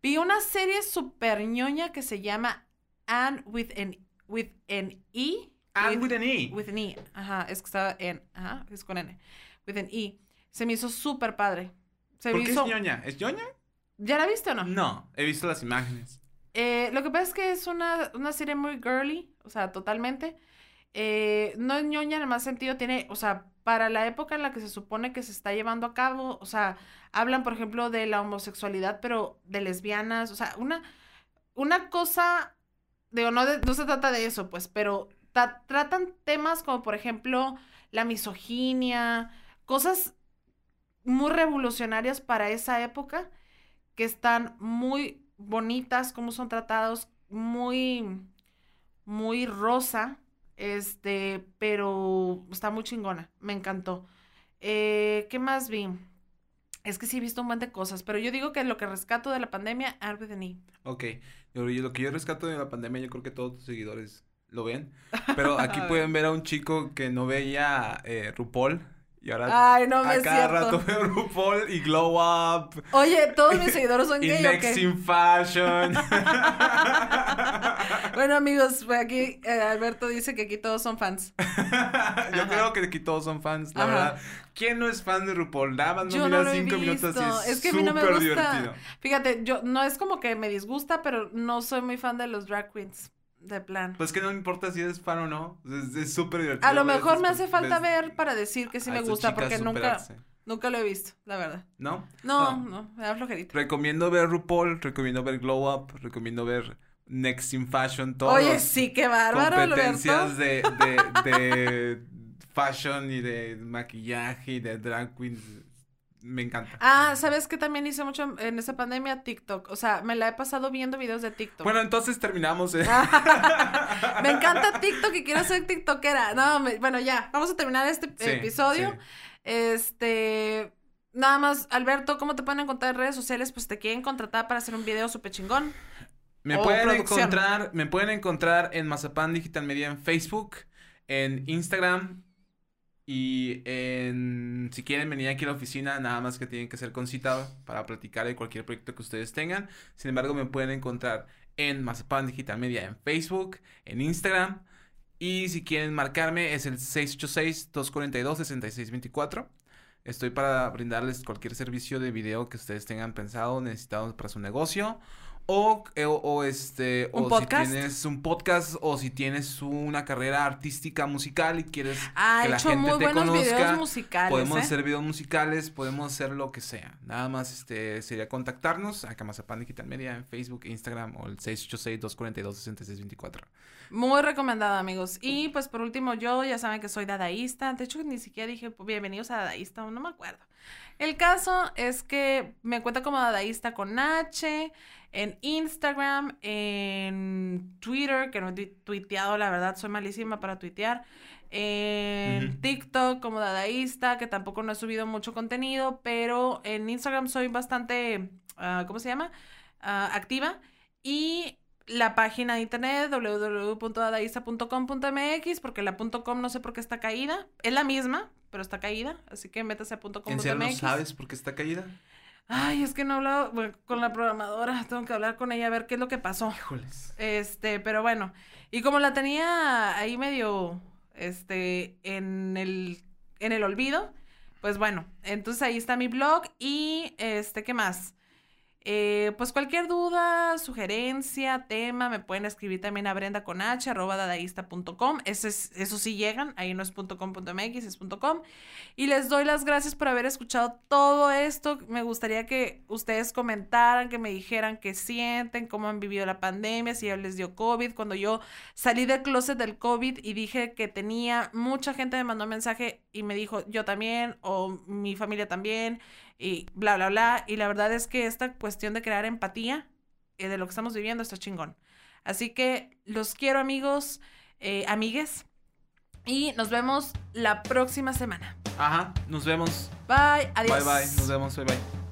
vi una serie super ñoña que se llama Anne with an, with an E. And with an E. With an E, ajá, es que estaba en, ajá, es con N, with an E. Se me hizo súper padre. Se ¿Por me qué hizo... es ñoña? ¿Es ñoña? ¿Ya la viste o no? No, he visto las imágenes. Eh, lo que pasa es que es una, una serie muy girly, o sea, totalmente. Eh, no es ñoña en el más sentido, tiene, o sea, para la época en la que se supone que se está llevando a cabo, o sea, hablan, por ejemplo, de la homosexualidad, pero de lesbianas, o sea, una, una cosa, digo, no, de- no se trata de eso, pues, pero ta- tratan temas como, por ejemplo, la misoginia, cosas muy revolucionarias para esa época que están muy bonitas, como son tratados, muy, muy rosa, este, pero está muy chingona, me encantó. Eh, ¿qué más vi? Es que sí he visto un montón de cosas, pero yo digo que lo que rescato de la pandemia, Art with an E. Ok, yo- yo- lo que yo rescato de la pandemia, yo creo que todos tus seguidores lo ven. Pero aquí <laughs> pueden ver a un chico que no veía eh, RuPaul. Y ahora Ay, no, a cada rato veo RuPaul y Glow Up. Oye, todos mis seguidores son Y gay, ¿o Next qué? in Fashion. <laughs> Bueno, amigos, aquí eh, Alberto dice que aquí todos son fans. <laughs> Yo creo que aquí todos son fans, la Ajá. verdad. ¿Quién no es fan de RuPaul? Nada más no Yo mira cinco minutos y es Es que a mí no me gusta. divertido. Fíjate, yo no es como que me disgusta, pero no soy muy fan de los drag queens, de plan. Pues que no importa si eres fan o no. Es súper divertido. A lo mejor me hace falta ver para decir que sí me gusta, porque nunca, superarse. nunca lo he visto, la verdad. ¿No? No, Ah. no, me da flojerita. Recomiendo ver RuPaul, recomiendo ver Glow Up, recomiendo ver Next in Fashion, todos Oye, sí, qué bárbaro, competencias de, de, de <laughs> fashion y de maquillaje y de drag queens. Me encanta. Ah, ¿sabes qué también hice mucho en- esa pandemia? TikTok. O sea, me la he pasado viendo videos de TikTok. Bueno, entonces terminamos. eh. <laughs> me encanta <laughs> TikTok y quiero ser TikTokera. No, me- bueno, ya, vamos a terminar este Sí, episodio. sí. Este, nada más, Alberto, ¿cómo te pueden encontrar en redes sociales? Pues te quieren contratar para hacer un video súper chingón. Me pueden producción. encontrar, me pueden encontrar en Mazapán Digital Media en Facebook, en Instagram y en si quieren venir aquí a la oficina, nada más que tienen que ser con cita para platicar de cualquier proyecto que ustedes tengan. Sin embargo, me pueden encontrar en Mazapan Digital Media en Facebook, en Instagram. Y si quieren marcarme es el 686-242-6624. Estoy para brindarles cualquier servicio de video que ustedes tengan pensado, necesitado para su negocio. O, eh, o, este, ¿Un o podcast? si tienes un podcast o si tienes una carrera artística musical y quieres Ha que la hecho gente muy te buenos conozca, videos musicales. podemos ¿eh? hacer videos musicales, podemos hacer lo que sea. Nada más este sería contactarnos a Camazapan Digital Media en Facebook, Instagram o el 686-242-6624. Muy recomendado, amigos. Y pues por último, yo ya saben que soy dadaísta. De hecho, ni siquiera dije pues, bienvenidos a dadaísta, no me acuerdo. El caso es que me encuentro como dadaísta con H, en Instagram, en Twitter, que no he tu- tuiteado, la verdad, soy malísima para tuitear. En. TikTok como dadaísta, que tampoco no he subido mucho contenido, pero en Instagram soy bastante, ah, ¿cómo se llama? Ah, activa. Y la página de internet www.dadaísta.com.mx, porque la .com no sé por qué está caída. Es la misma, pero está caída, así que métase a .com.mx. ¿En serio no sabes por qué está caída? Ay, es que no he hablado bueno, con la programadora, tengo que hablar con ella a ver qué es lo que pasó. Híjoles. Este, pero bueno, y como la tenía ahí medio, este, en el, en el olvido, pues bueno, entonces ahí está mi blog y, este, ¿qué más? Eh, pues cualquier duda, sugerencia, tema, me pueden escribir también a brenda con h arroba dadaísta.com. Ese es, eso sí llegan, ahí no es punto .com punto .mx, es .com. Y les doy las gracias por haber escuchado todo esto. Me gustaría que ustedes comentaran, que me dijeran qué sienten, cómo han vivido la pandemia, si ya les dio COVID. Cuando yo salí del closet del COVID y dije que tenía, mucha gente me mandó mensaje y me dijo, yo también, o mi familia también, y bla, bla, bla. Y la verdad es que esta cuestión de crear empatía eh, de lo que estamos viviendo está chingón. Así que los quiero amigos, eh, amigues, y nos vemos la próxima semana. Ajá, nos vemos. Bye, adiós. Bye bye, nos vemos, bye bye.